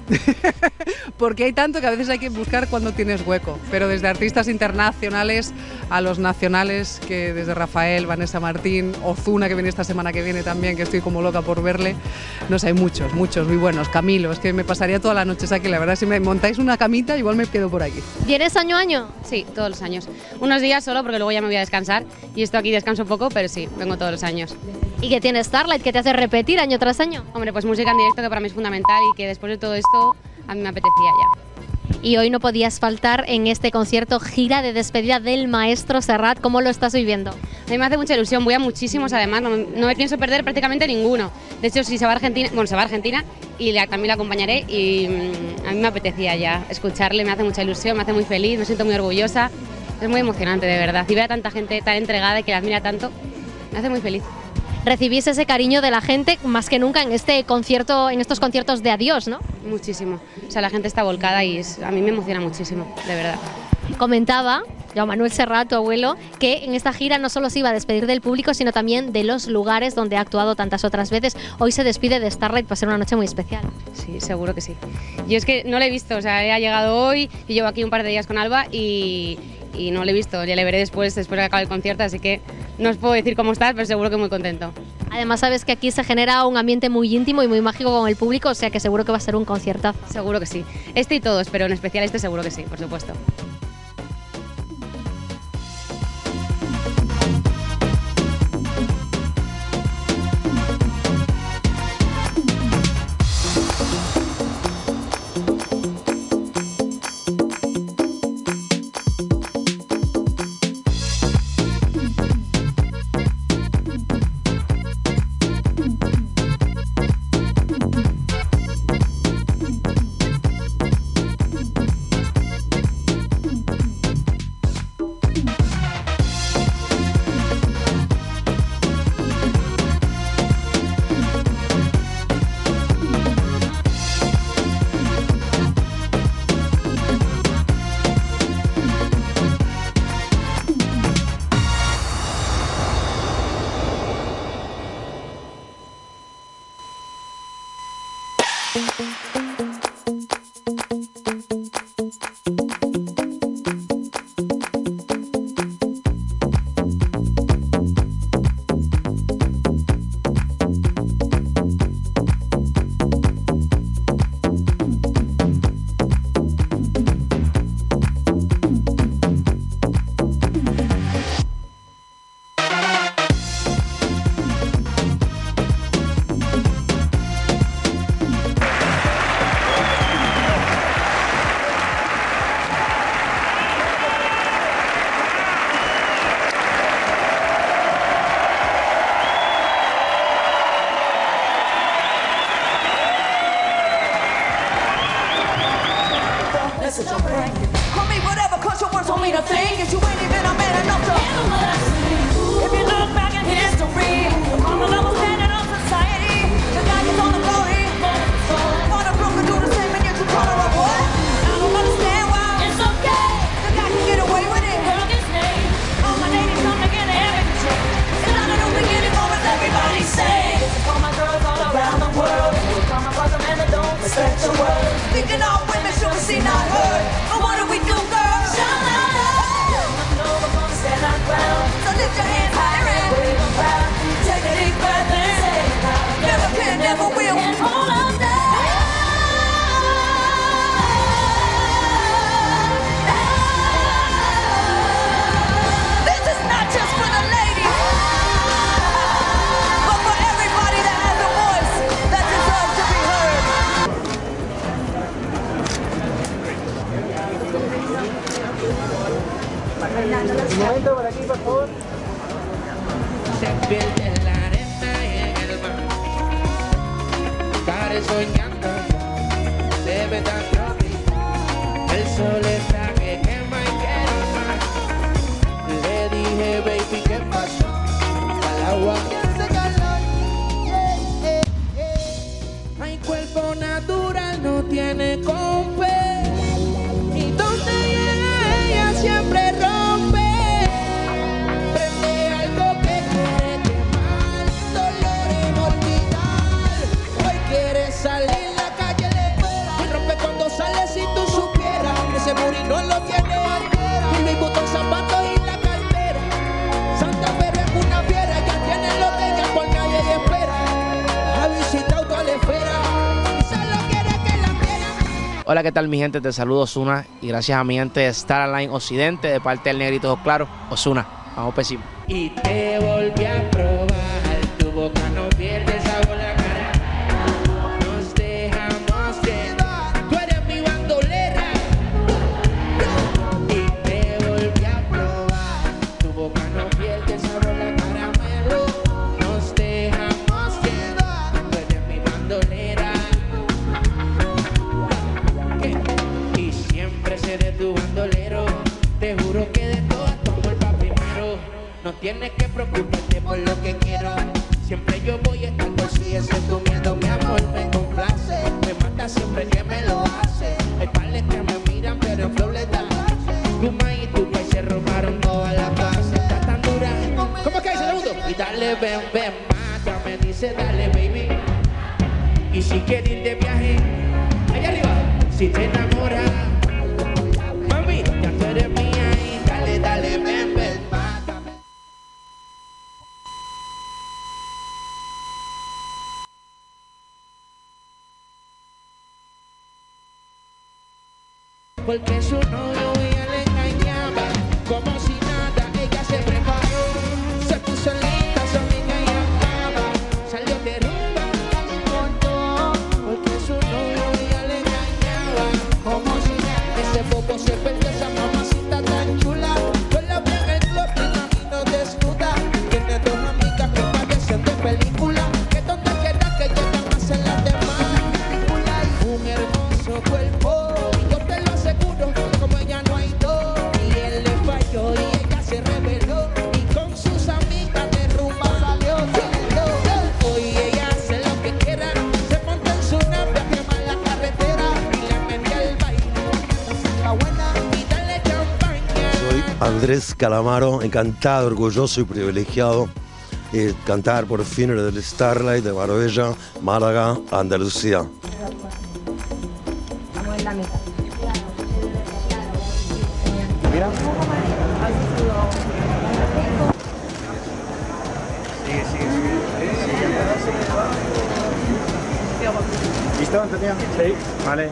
porque hay tanto que a veces hay que buscar cuando tienes hueco, pero desde artistas internacionales a los nacionales, que desde Rafael, Vanessa Martín, Ozuna, que viene esta semana que viene también, que estoy como loca por verle, no sé, hay muchos, muchos muy buenos, Camilo, es que me pasaría todas las noches aquí, la verdad, si me montáis una camita, igual me quedo por aquí. ¿Vienes año a año? Sí, todos los años. Unos días solo porque luego ya me voy a descansar y esto aquí descanso poco, pero sí, vengo todos los años. ¿Y qué tiene Starlight que te hace repetir año tras año? Hombre, pues música en directo que para mí es fundamental y que después de todo esto a mí me apetecía ya. Y hoy no podías faltar en este concierto gira de despedida del maestro Serrat. ¿Cómo lo estás viviendo? A mí me hace mucha ilusión, voy a muchísimos además, no, me pienso perder prácticamente ninguno. De hecho, si se va a Argentina, bueno, se va a Argentina y también la acompañaré y mm, a mí me apetecía ya escucharle, me hace mucha ilusión, me hace muy feliz, me siento muy orgullosa. Es muy emocionante, de verdad. Y ver a tanta gente tan entregada y que la admira tanto, me hace muy feliz. Recibís ese cariño de la gente más que nunca en este concierto, en estos conciertos de adiós, ¿no? Muchísimo. O sea, la gente está volcada y es- a mí me emociona muchísimo, de verdad. Comentaba Joan Manuel Serrat, tu abuelo, que en esta gira no solo se iba a despedir del público, sino también de los lugares donde ha actuado tantas otras veces. Hoy se despide de Starlight para ser una noche muy especial. Sí, seguro que sí. Yo es que no le he visto, o sea, ha llegado hoy, y llevo aquí un par de días con Alba y, y no le he visto, ya le veré después, después de que acabe el concierto, así que no os puedo decir cómo estás, pero seguro que muy contento. Además sabes que aquí se genera un ambiente muy íntimo y muy mágico con el público, o sea que seguro que va a ser un conciertazo. Seguro que sí. Este y todos, pero en especial este seguro que sí, por supuesto. ¿qué tal mi gente? Te saludo Osuna y gracias a mi gente de Starline Occidente, de parte del Negrito Claro, Osuna. Vamos pésimo. Y te volví a probar. Calamaro, encantado, orgulloso y privilegiado eh, cantar por fin en el Starlight de Marbella, Málaga, Andalucía. Mira. Sigue, sigue, sigue. ¿Listo, Antonio? Sí. Vale.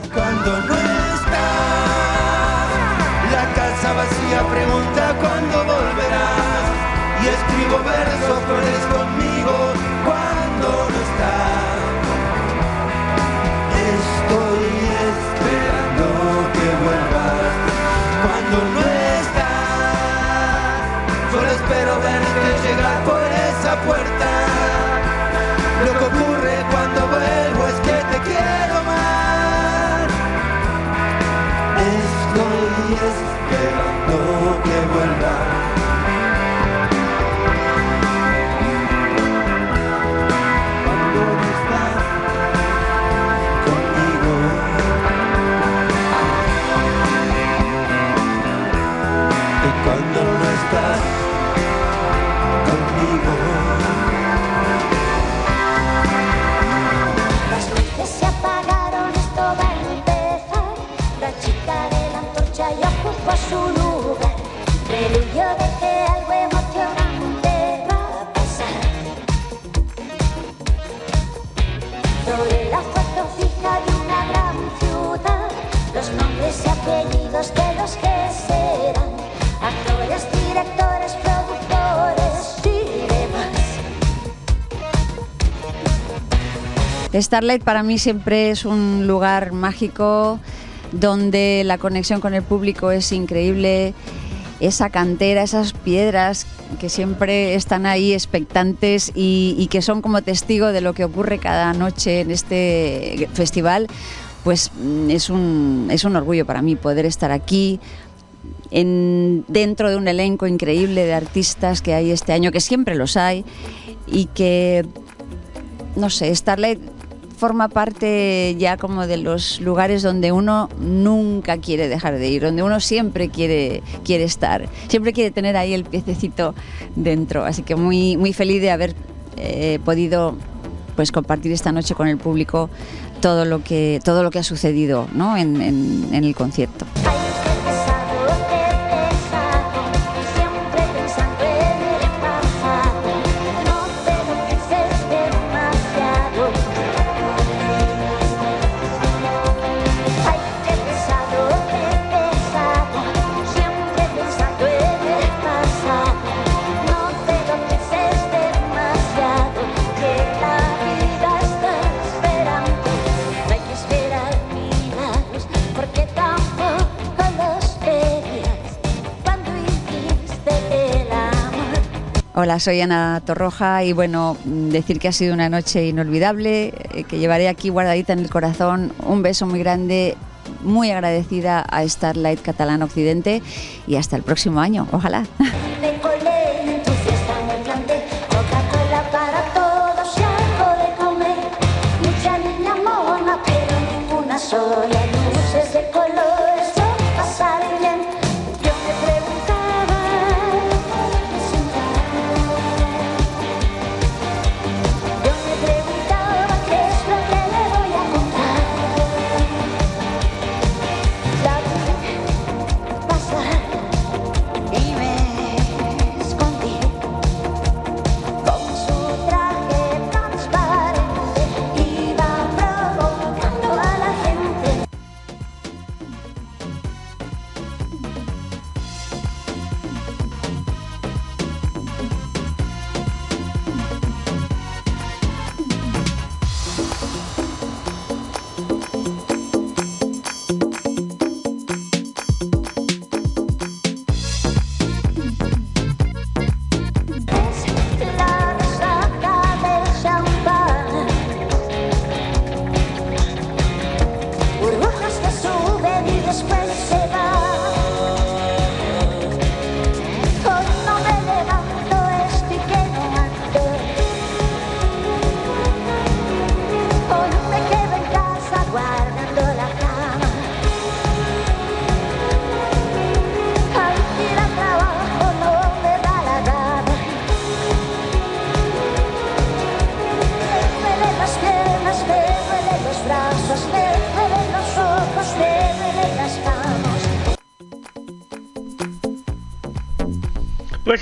Starlight para mí siempre es un lugar mágico donde la conexión con el público es increíble. Esa cantera, esas piedras que siempre están ahí expectantes y, y que son como testigo de lo que ocurre cada noche en este festival, pues mm, es un, es un orgullo para mí poder estar aquí, en- dentro de un elenco increíble de artistas que hay este año, que siempre los hay, y que, no sé, Starlight forma parte ya como de los lugares donde uno nunca quiere dejar de ir, donde uno siempre quiere, quiere estar, siempre quiere tener ahí el piececito dentro. Así que muy, muy feliz de haber eh, podido pues compartir esta noche con el público todo lo que, todo lo que ha sucedido ¿no? en- el concierto. Hola, soy Ana Torroja y bueno, decir que ha sido una noche inolvidable, eh, que llevaré aquí guardadita en el corazón. Un beso muy grande, muy agradecida a Starlight Catalán Occidente y hasta el próximo año, ojalá.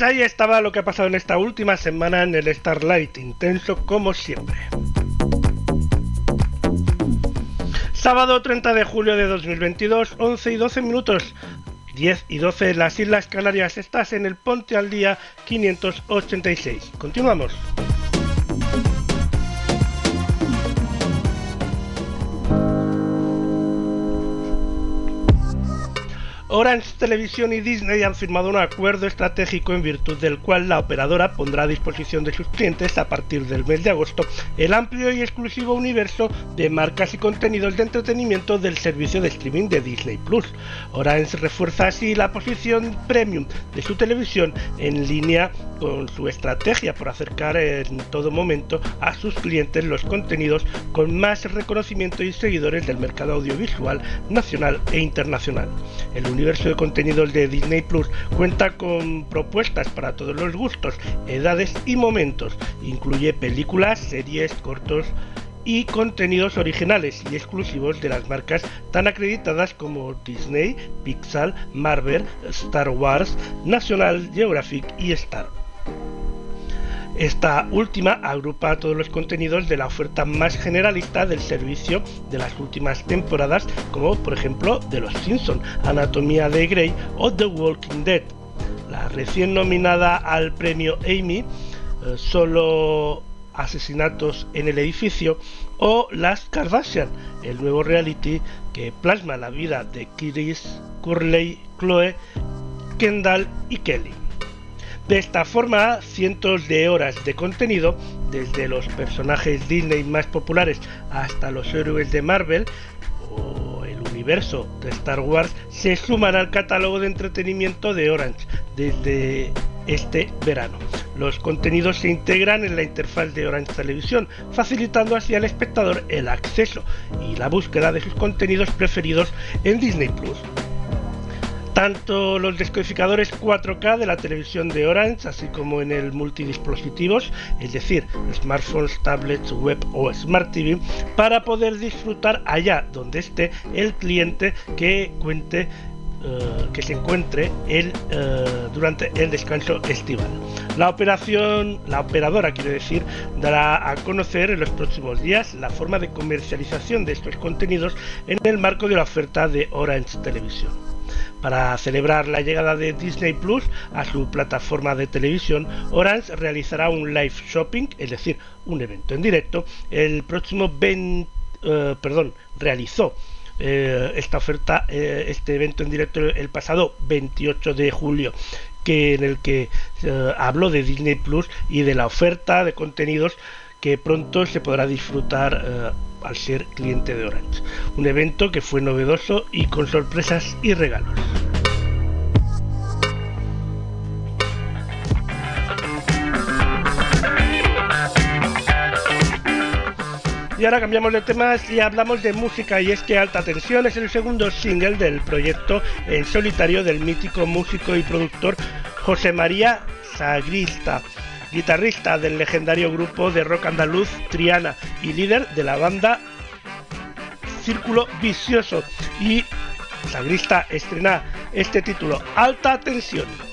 Pues ahí estaba lo que ha pasado en esta última semana en el Starlight, intenso como siempre. Sábado 30 de julio de 2022, 11 y 12 minutos. 10 y 12 en las Islas Canarias. Estás en el Ponte al Día 586. Continuamos. Orange Televisión y Disney han firmado un acuerdo estratégico en virtud del cual la operadora pondrá a disposición de sus clientes a partir del mes de agosto el amplio y exclusivo universo de marcas y contenidos de entretenimiento del servicio de streaming de Disney Plus. Orange refuerza así la posición premium de su televisión en línea con su estrategia por acercar en todo momento a sus clientes los contenidos con más reconocimiento y seguidores del mercado audiovisual nacional e internacional. El universo de contenidos de Disney Plus cuenta con propuestas para todos los gustos, edades y momentos. Incluye películas, series, cortos y contenidos originales y exclusivos de las marcas tan acreditadas como Disney, Pixar, Marvel, Star Wars, National Geographic y Star. Esta última agrupa todos los contenidos de la oferta más generalista del servicio de las últimas temporadas, como por ejemplo de Los Simpson, Anatomía de Grey o The Walking Dead. La recién nominada al premio Amy, eh, solo asesinatos en el edificio, o Las Kardashian, el nuevo reality que plasma la vida de Chris, Curley, Chloe, Kendall y Kelly. De esta forma, cientos de horas de contenido, desde los personajes Disney más populares hasta los héroes de Marvel o el universo de Star Wars, se suman al catálogo de entretenimiento de Orange desde este verano. Los contenidos se integran en la interfaz de Orange Televisión, facilitando así al espectador el acceso y la búsqueda de sus contenidos preferidos en Disney Plus. Tanto los descodificadores 4K de la televisión de Orange, así como en el multidispositivos, es decir, smartphones, tablets, web o Smart TV, para poder disfrutar allá donde esté el cliente que cuente eh, que se encuentre el, eh, durante el descanso estival. La operación, la operadora quiere decir, dará a conocer en los próximos días la forma de comercialización de estos contenidos en el marco de la oferta de Orange Televisión. Para celebrar la llegada de Disney Plus a su plataforma de televisión, Orange realizará un live shopping, es decir, un evento en directo, el próximo 20, eh, perdón, realizó eh, esta oferta, eh, este evento en directo el, pasado 28 de julio, que en el que habló de Disney Plus y de la oferta de contenidos que pronto se podrá disfrutar al ser cliente de Orange. Un evento que fue novedoso y con sorpresas y regalos. Y ahora cambiamos de temas y hablamos de música y es que Alta Tensión es el segundo single del proyecto en solitario del mítico músico y productor José María Sagrista, guitarrista del legendario grupo de rock andaluz Triana y líder de la banda Círculo Vicioso. Y Sagrista estrena este título, Alta Tensión.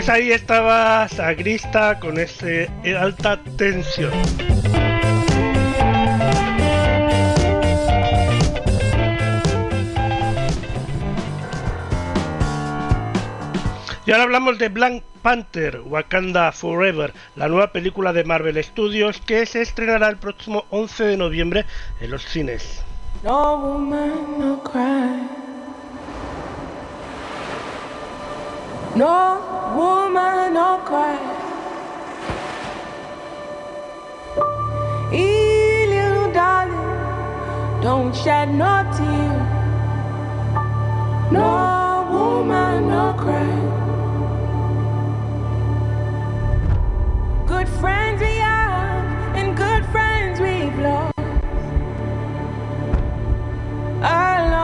Pues ahí estaba Sagrista con ese alta tensión. Y ahora hablamos de Black Panther, Wakanda Forever, la nueva película de Marvel Studios que se estrenará el próximo 11 de noviembre en los cines. No woman, no cry. Hey, little darling, don't shed no tear. No woman, no cry. Good friends we have, and good friends we've lost. along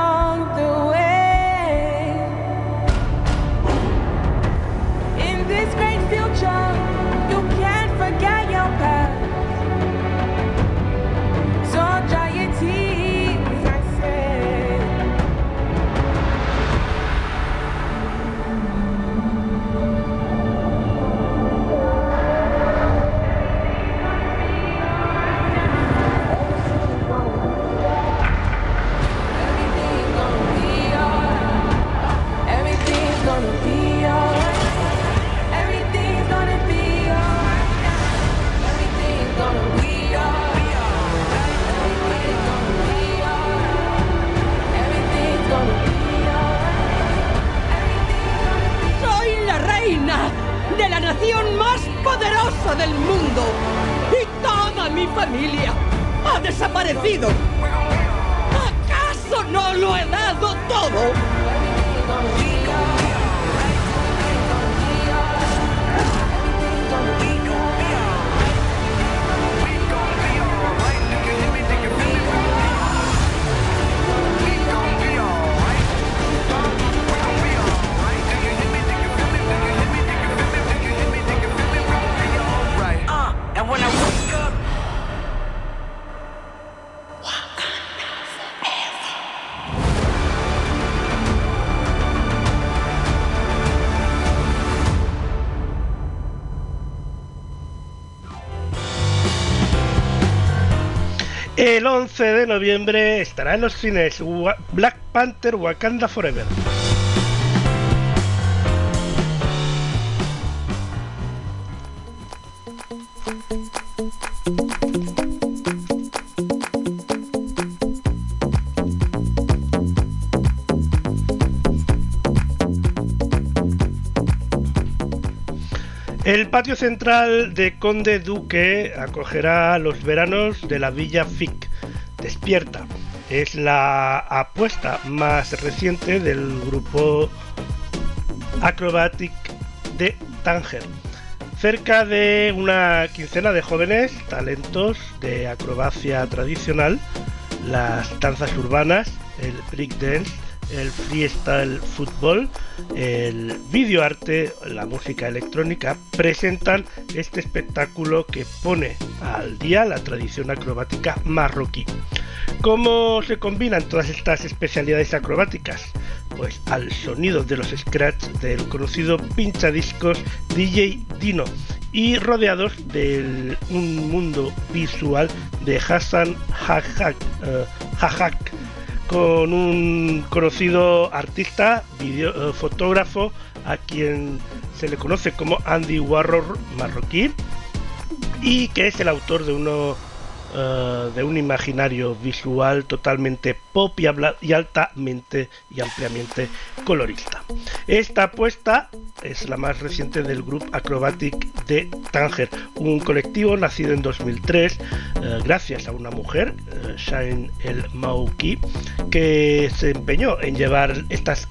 del mundo. Y toda mi familia ha desaparecido. ¿Acaso no lo he dado todo? El 11 de noviembre estará en los cines Black Panther Wakanda Forever. El patio central de Conde Duque acogerá los veranos de la Villa FIC. Despierta. Es la apuesta más reciente del grupo Acrobatic de Tánger. Cerca de una quincena de jóvenes talentos de acrobacia tradicional, las danzas urbanas, el breakdance, el freestyle fútbol, el videoarte, la música electrónica, presentan este espectáculo que pone al día la tradición acrobática marroquí. ¿Cómo se combinan todas estas especialidades acrobáticas? Pues al sonido de los scratch del conocido pinchadiscos DJ Dino y rodeados de un mundo visual de Hassan Hajak, eh, Hajak, con un conocido artista, video- eh, fotógrafo, a quien se le conoce como Andy Warhol marroquí, y que es el autor de uno eh, de un imaginario visual totalmente pop y, y altamente y ampliamente colorista. Esta apuesta es la más reciente del grupo Acrobatic de Tánger, un colectivo nacido en 2003 eh, gracias a una mujer, eh, Shine El Mauki, que se empeñó en llevar estas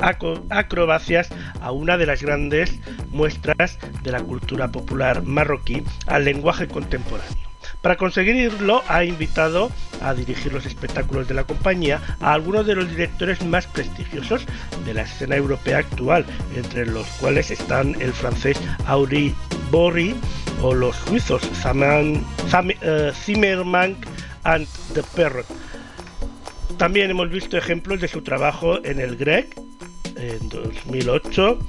acrobacias a una de las grandes muestras de la cultura popular marroquí al lenguaje contemporáneo. Para conseguirlo ha invitado a dirigir los espectáculos de la compañía a algunos de los directores más prestigiosos de la escena europea actual, entre los cuales están el francés Henri Bory o los suizos Zaman- Zam- eh, Zimmermann and the Perrot. También hemos visto ejemplos de su trabajo en el Greg en 2008,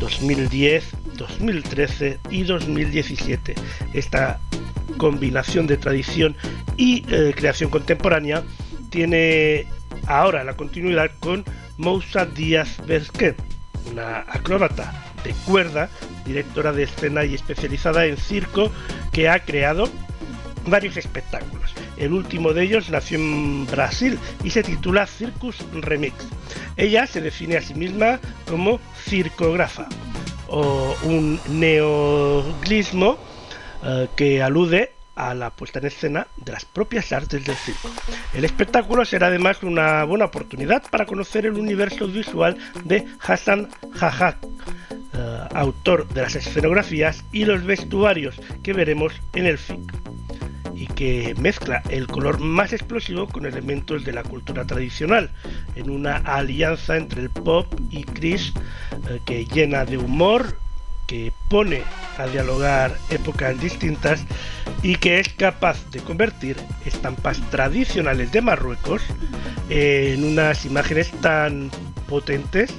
2010, 2013 y 2017. Esta combinación de tradición y eh, creación contemporánea tiene ahora la continuidad con Moussa Díaz Bersquet, una acróbata de cuerda, directora de escena y especializada en circo que ha creado varios espectáculos. El último de ellos nació en Brasil y se titula Circus Remix. Ella se define a sí misma como circógrafa o un neoglismo eh, que alude a la puesta en escena de las propias artes del circo. El espectáculo será además una buena oportunidad para conocer el universo visual de Hassan Jajak, eh, autor de las escenografías y los vestuarios que veremos en el FIC y que mezcla el color más explosivo con elementos de la cultura tradicional, en una alianza entre el pop y Chris eh, que llena de humor, que pone a dialogar épocas distintas y que es capaz de convertir estampas tradicionales de Marruecos en unas imágenes tan potentes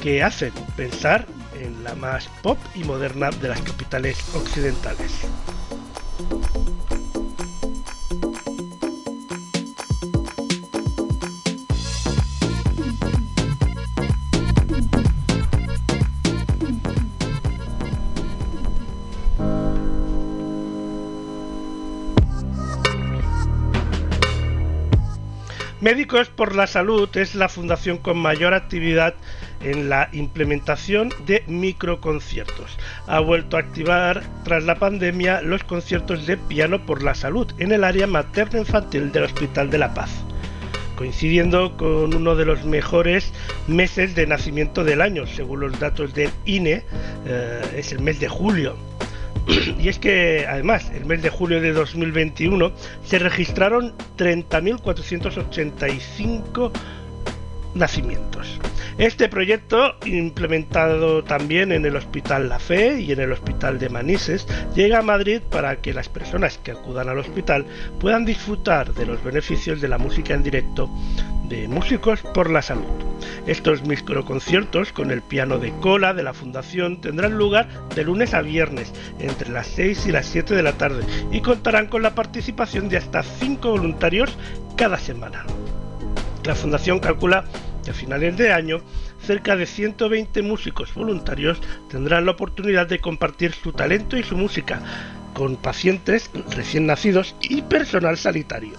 que hacen pensar en la más pop y moderna de las capitales occidentales. Médicos por la Salud es la fundación con mayor actividad en la implementación de microconciertos. Ha vuelto a activar tras la pandemia los conciertos de piano por la salud en el área materno-infantil del Hospital de la Paz, coincidiendo con uno de los mejores meses de nacimiento del año, según los datos del INE, eh, es el mes de julio. Y es que además el mes de julio de 2021 se registraron 30.485 nacimientos. Este proyecto, implementado también en el Hospital La Fe y en el Hospital de Manises, llega a Madrid para que las personas que acudan al hospital puedan disfrutar de los beneficios de la música en directo de Músicos por la Salud. Estos microconciertos con el piano de cola de la Fundación tendrán lugar de lunes a viernes entre las 6 y las 7 de la tarde y contarán con la participación de hasta 5 voluntarios cada semana. La Fundación calcula que a finales de año cerca de 120 músicos voluntarios tendrán la oportunidad de compartir su talento y su música con pacientes recién nacidos y personal sanitario.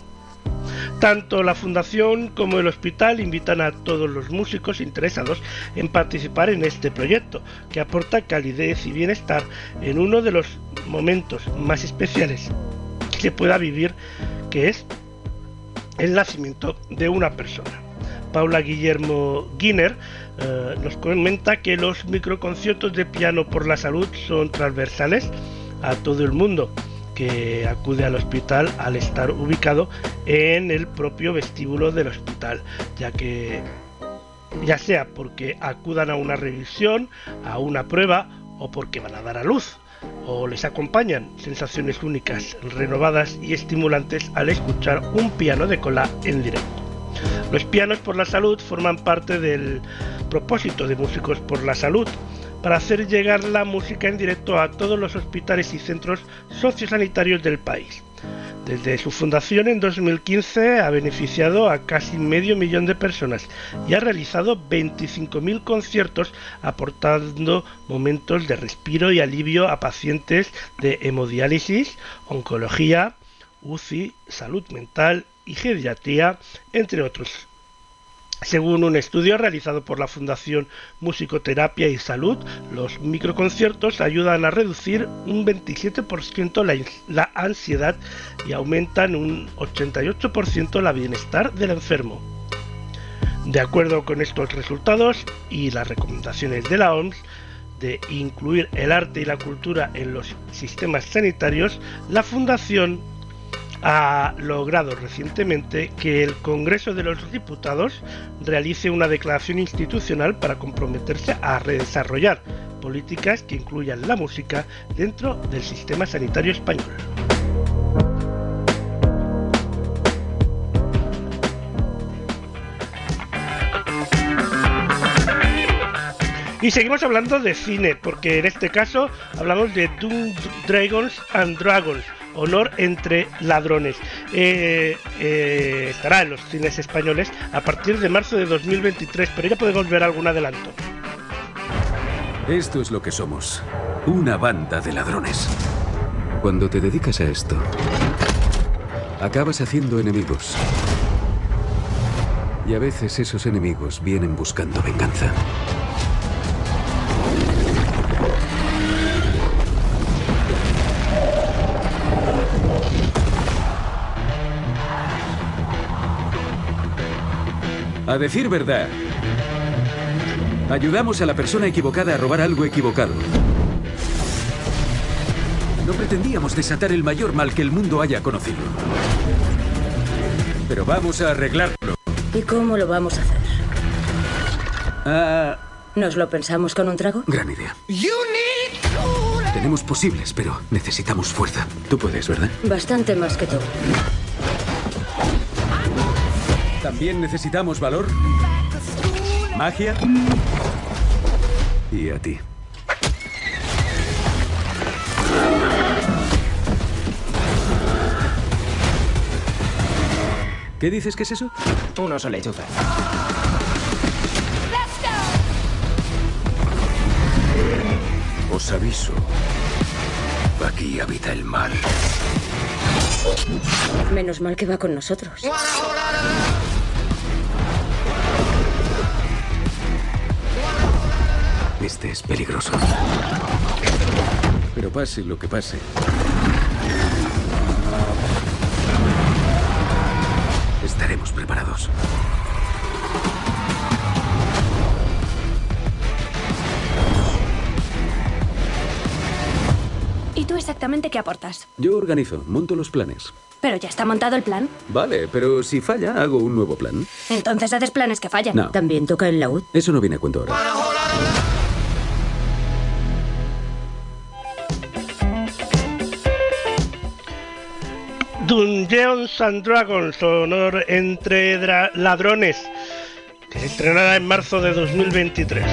Tanto la Fundación como el hospital invitan a todos los músicos interesados en participar en este proyecto, que aporta calidez y bienestar en uno de los momentos más especiales que se pueda vivir, que es el nacimiento de una persona. Paula Guillermo Guiner eh, nos comenta que los microconciertos de piano por la salud son transversales a todo el mundo que acude al hospital al estar ubicado en el propio vestíbulo del hospital, ya que ya sea porque acudan a una revisión, a una prueba o porque van a dar a luz o les acompañan sensaciones únicas, renovadas y estimulantes al escuchar un piano de cola en directo. Los pianos por la salud forman parte del propósito de Músicos por la Salud para hacer llegar la música en directo a todos los hospitales y centros sociosanitarios del país. Desde su fundación en 2015 ha beneficiado a casi medio millón de personas y ha realizado 25.000 conciertos aportando momentos de respiro y alivio a pacientes de hemodiálisis, oncología, UCI, salud mental y geriatría, entre otros. Según un estudio realizado por la Fundación Musicoterapia y Salud, los microconciertos ayudan a reducir un 27% la, la ansiedad y aumentan un 88% la bienestar del enfermo. De acuerdo con estos resultados y las recomendaciones de la OMS de incluir el arte y la cultura en los sistemas sanitarios, la Fundación ha logrado recientemente que el Congreso de los Diputados realice una declaración institucional para comprometerse a redesarrollar políticas que incluyan la música dentro del sistema sanitario español. Y seguimos hablando de cine, porque en este caso hablamos de Doom Dragons and Dragons, honor entre ladrones. Eh, eh, estará en los cines españoles a partir de marzo de 2023, pero ya podemos ver algún adelanto. Esto es lo que somos. Una banda de ladrones. Cuando te dedicas a esto, acabas haciendo enemigos. Y a veces esos enemigos vienen buscando venganza. A decir verdad, ayudamos a la persona equivocada a robar algo equivocado. No pretendíamos desatar el mayor mal que el mundo haya conocido. Pero vamos a arreglarlo. ¿Y cómo lo vamos a hacer? Ah, ¿Nos lo pensamos con un trago? gran idea. Tenemos posibles, pero necesitamos fuerza. Tú puedes, ¿verdad? Bastante más que tú. También necesitamos valor, magia y a ti. ¿Qué dices que es eso? Un oso lechuza. Os aviso. Aquí habita el mal. Menos mal que va con nosotros. Este es peligroso. Pero pase lo que pase. Estaremos preparados. ¿Y tú exactamente qué aportas? Yo organizo, monto los planes. Pero ya está montado el plan. Vale, pero si falla, hago un nuevo plan. Entonces haces planes que fallan. No. ¿También toca el laúd? Eso no viene a cuento ahora. Dungeons and Dragons, honor entre ladrones, que se estrenará en marzo de 2023.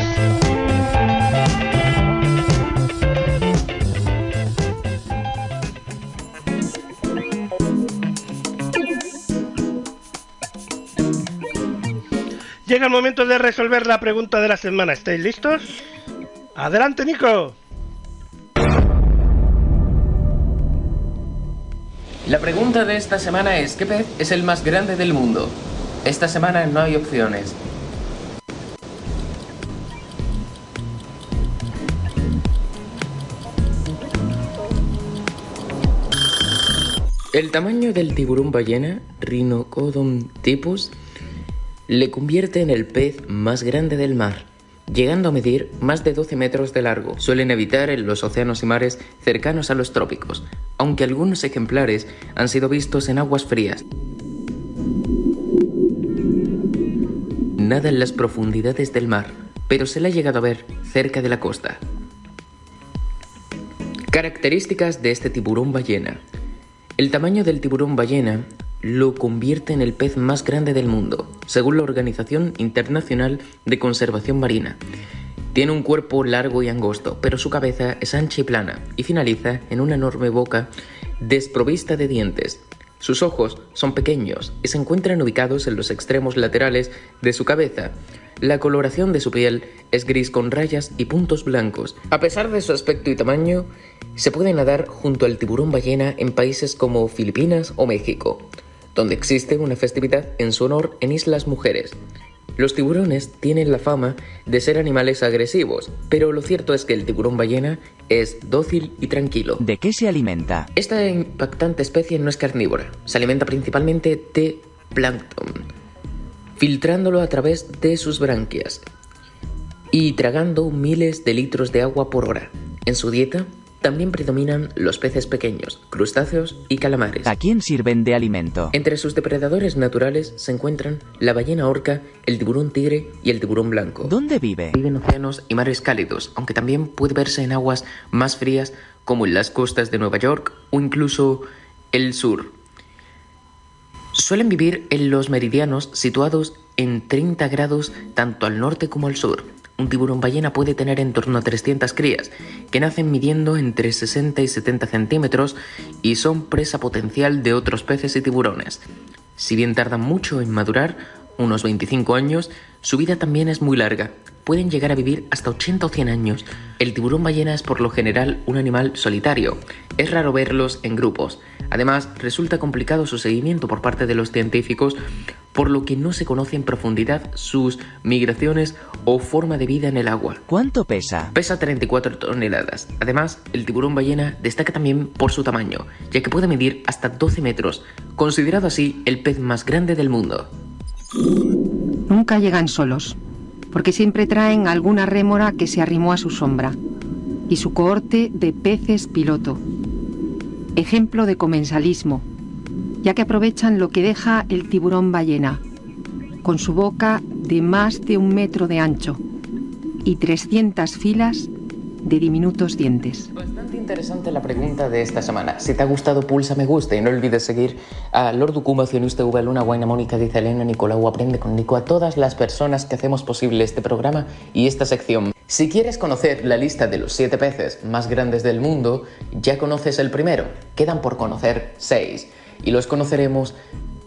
Llega el momento de resolver la pregunta de la semana. ¿Estáis listos? Adelante, Nico. La pregunta de esta semana es, ¿qué pez es el más grande del mundo? Esta semana no hay opciones. El tamaño del tiburón ballena, Rhinocodon typus, le convierte en el pez más grande del mar, llegando a medir más de 12 metros de largo. Suelen habitar en los océanos y mares cercanos a los trópicos, aunque algunos ejemplares han sido vistos en aguas frías. Nada en las profundidades del mar, pero se le ha llegado a ver cerca de la costa. Características de este tiburón ballena. El tamaño del tiburón ballena lo convierte en el pez más grande del mundo, según la Organización Internacional de Conservación Marina. Tiene un cuerpo largo y angosto, pero su cabeza es ancha y plana y finaliza en una enorme boca desprovista de dientes. Sus ojos son pequeños y se encuentran ubicados en los extremos laterales de su cabeza. La coloración de su piel es gris con rayas y puntos blancos. A pesar de su aspecto y tamaño, se puede nadar junto al tiburón ballena en países como Filipinas o México, donde existe una festividad en su honor en Islas Mujeres. Los tiburones tienen la fama de ser animales agresivos, pero lo cierto es que el tiburón ballena es dócil y tranquilo. ¿De qué se alimenta? Esta impactante especie no es carnívora, se alimenta principalmente de plancton, filtrándolo a través de sus branquias y tragando miles de litros de agua por hora. En su dieta también predominan los peces pequeños, crustáceos y calamares. ¿A quién sirven de alimento? Entre sus depredadores naturales se encuentran la ballena orca, el tiburón tigre y el tiburón blanco. ¿Dónde vive? Vive en océanos y mares cálidos, aunque también puede verse en aguas más frías como en las costas de Nueva York o incluso el sur. Suelen vivir en los meridianos situados en 30 grados tanto al norte como al sur. Un tiburón ballena puede tener en torno a 300 crías, que nacen midiendo entre 60 y 70 centímetros y son presa potencial de otros peces y tiburones. Si bien tardan mucho en madurar, unos 25 años, su vida también es muy larga. Pueden llegar a vivir hasta 80 o 100 años. El tiburón ballena es por lo general un animal solitario. Es raro verlos en grupos. Además, resulta complicado su seguimiento por parte de los científicos, por lo que no se conoce en profundidad sus migraciones o forma de vida en el agua. ¿Cuánto pesa? Pesa 34 toneladas. Además, el tiburón ballena destaca también por su tamaño, ya que puede medir hasta 12 metros, considerado así el pez más grande del mundo. Nunca llegan solos, porque siempre traen alguna rémora que se arrimó a su sombra y su cohorte de peces piloto. Ejemplo de comensalismo, ya que aprovechan lo que deja el tiburón ballena, con su boca de más de un metro de ancho y 300 filas de diminutos dientes. Bastante interesante la pregunta de esta semana. Si te ha gustado, pulsa me gusta y no olvides seguir a Lord Ukuma, Cionista V, Luna, Guaina, Mónica, dice Elena, Nicolau, Aprende con Nico, a todas las personas que hacemos posible este programa y esta sección. Si quieres conocer la lista de los siete peces más grandes del mundo, ya conoces el primero. Quedan por conocer seis. Y los conoceremos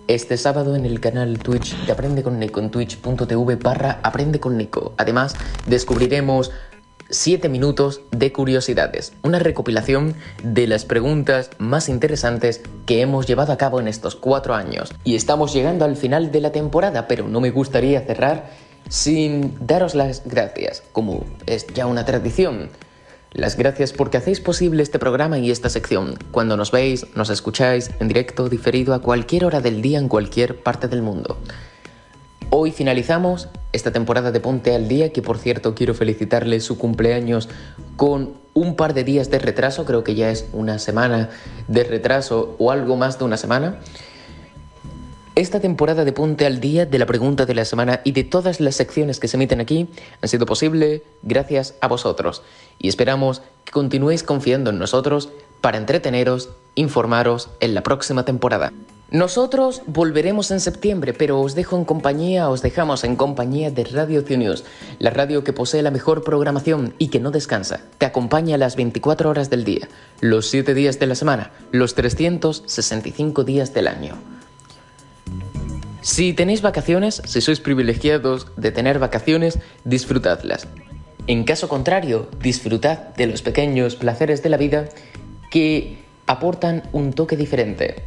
este sábado en el canal Twitch de Aprende con Nico, en twitch.tv barra Aprende con. Además, descubriremos 7 minutos de curiosidades, una recopilación de las preguntas más interesantes que hemos llevado a cabo en estos cuatro años. Y estamos llegando al final de la temporada, pero no me gustaría cerrar sin daros las gracias, como es ya una tradición. Las gracias porque hacéis posible este programa y esta sección, cuando nos veis, nos escucháis en directo, diferido a cualquier hora del día en cualquier parte del mundo. Hoy finalizamos esta temporada de Ponte al Día, que por cierto quiero felicitarle su cumpleaños con un par de días de retraso, creo que ya es una semana de retraso o algo más de una semana. Esta temporada de Ponte al Día, de la pregunta de la semana y de todas las secciones que se emiten aquí han sido posible gracias a vosotros. Y esperamos que continuéis confiando en nosotros para entreteneros, informaros en la próxima temporada. Nosotros volveremos en septiembre, pero os dejo en compañía, os dejamos en compañía de Radio News, la radio que posee la mejor programación y que no descansa. Te acompaña las 24 horas del día, los 7 días de la semana, los 365 días del año. Si tenéis vacaciones, si sois privilegiados de tener vacaciones, disfrutadlas. En caso contrario, disfrutad de los pequeños placeres de la vida que aportan un toque diferente.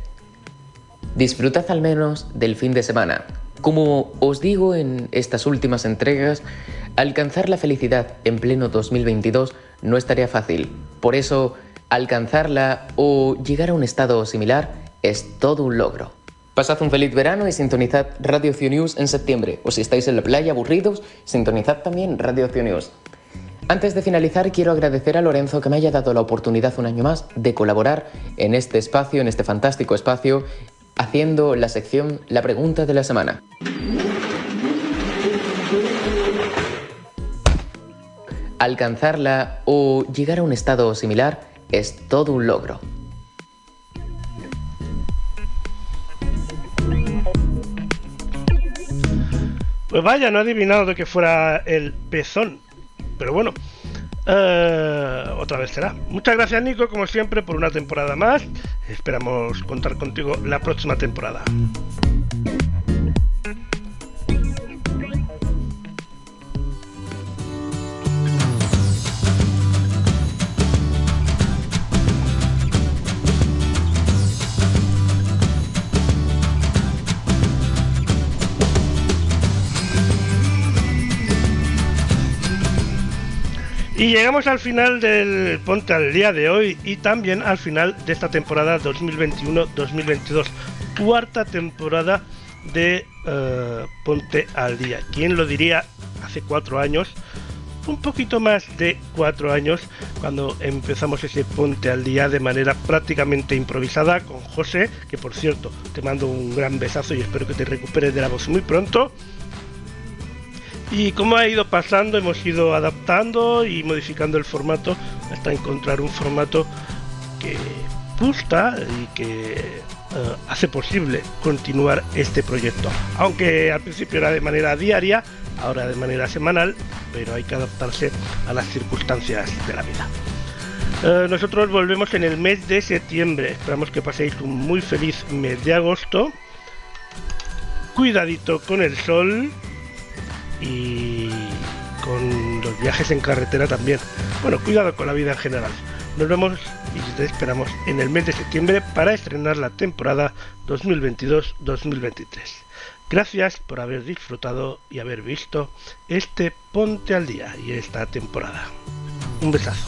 Disfrutad al menos del fin de semana. Como os digo en estas últimas entregas, alcanzar la felicidad en pleno 2022 no es tarea fácil. Por eso, alcanzarla o llegar a un estado similar es todo un logro. Pasad un feliz verano y sintonizad Radio Cio News en septiembre. O si estáis en la playa aburridos, sintonizad también Radio Cio News. Antes de finalizar, quiero agradecer a Lorenzo que me haya dado la oportunidad un año más de colaborar en este espacio, en este fantástico espacio, haciendo la sección La pregunta de la semana. Alcanzarla o llegar a un estado similar es todo un logro. Pues vaya, no he adivinado de que fuera el pezón. Pero bueno, eh, otra vez será. Muchas gracias Nico, como siempre, por una temporada más. Esperamos contar contigo la próxima temporada. Y llegamos al final del Ponte al día de hoy y también al final de esta temporada 2021-2022, cuarta temporada de eh, Ponte al día. ¿Quién lo diría hace cuatro años? Un poquito más de cuatro años cuando empezamos ese Ponte al día de manera prácticamente improvisada con José, que por cierto te mando un gran besazo y espero que te recuperes de la voz muy pronto. Y como ha ido pasando, hemos ido adaptando y modificando el formato hasta encontrar un formato que gusta y que eh, hace posible continuar este proyecto. Aunque al principio era de manera diaria, ahora de manera semanal, pero hay que adaptarse a las circunstancias de la vida. Eh, nosotros volvemos en el mes de septiembre. Esperamos que paséis un muy feliz mes de agosto. Cuidadito con el sol y con los viajes en carretera también. Bueno, cuidado con la vida en general. Nos vemos y te esperamos en el mes de septiembre para estrenar la temporada 2022-2023. Gracias por haber disfrutado y haber visto este Ponte al Día y esta temporada. Un besazo.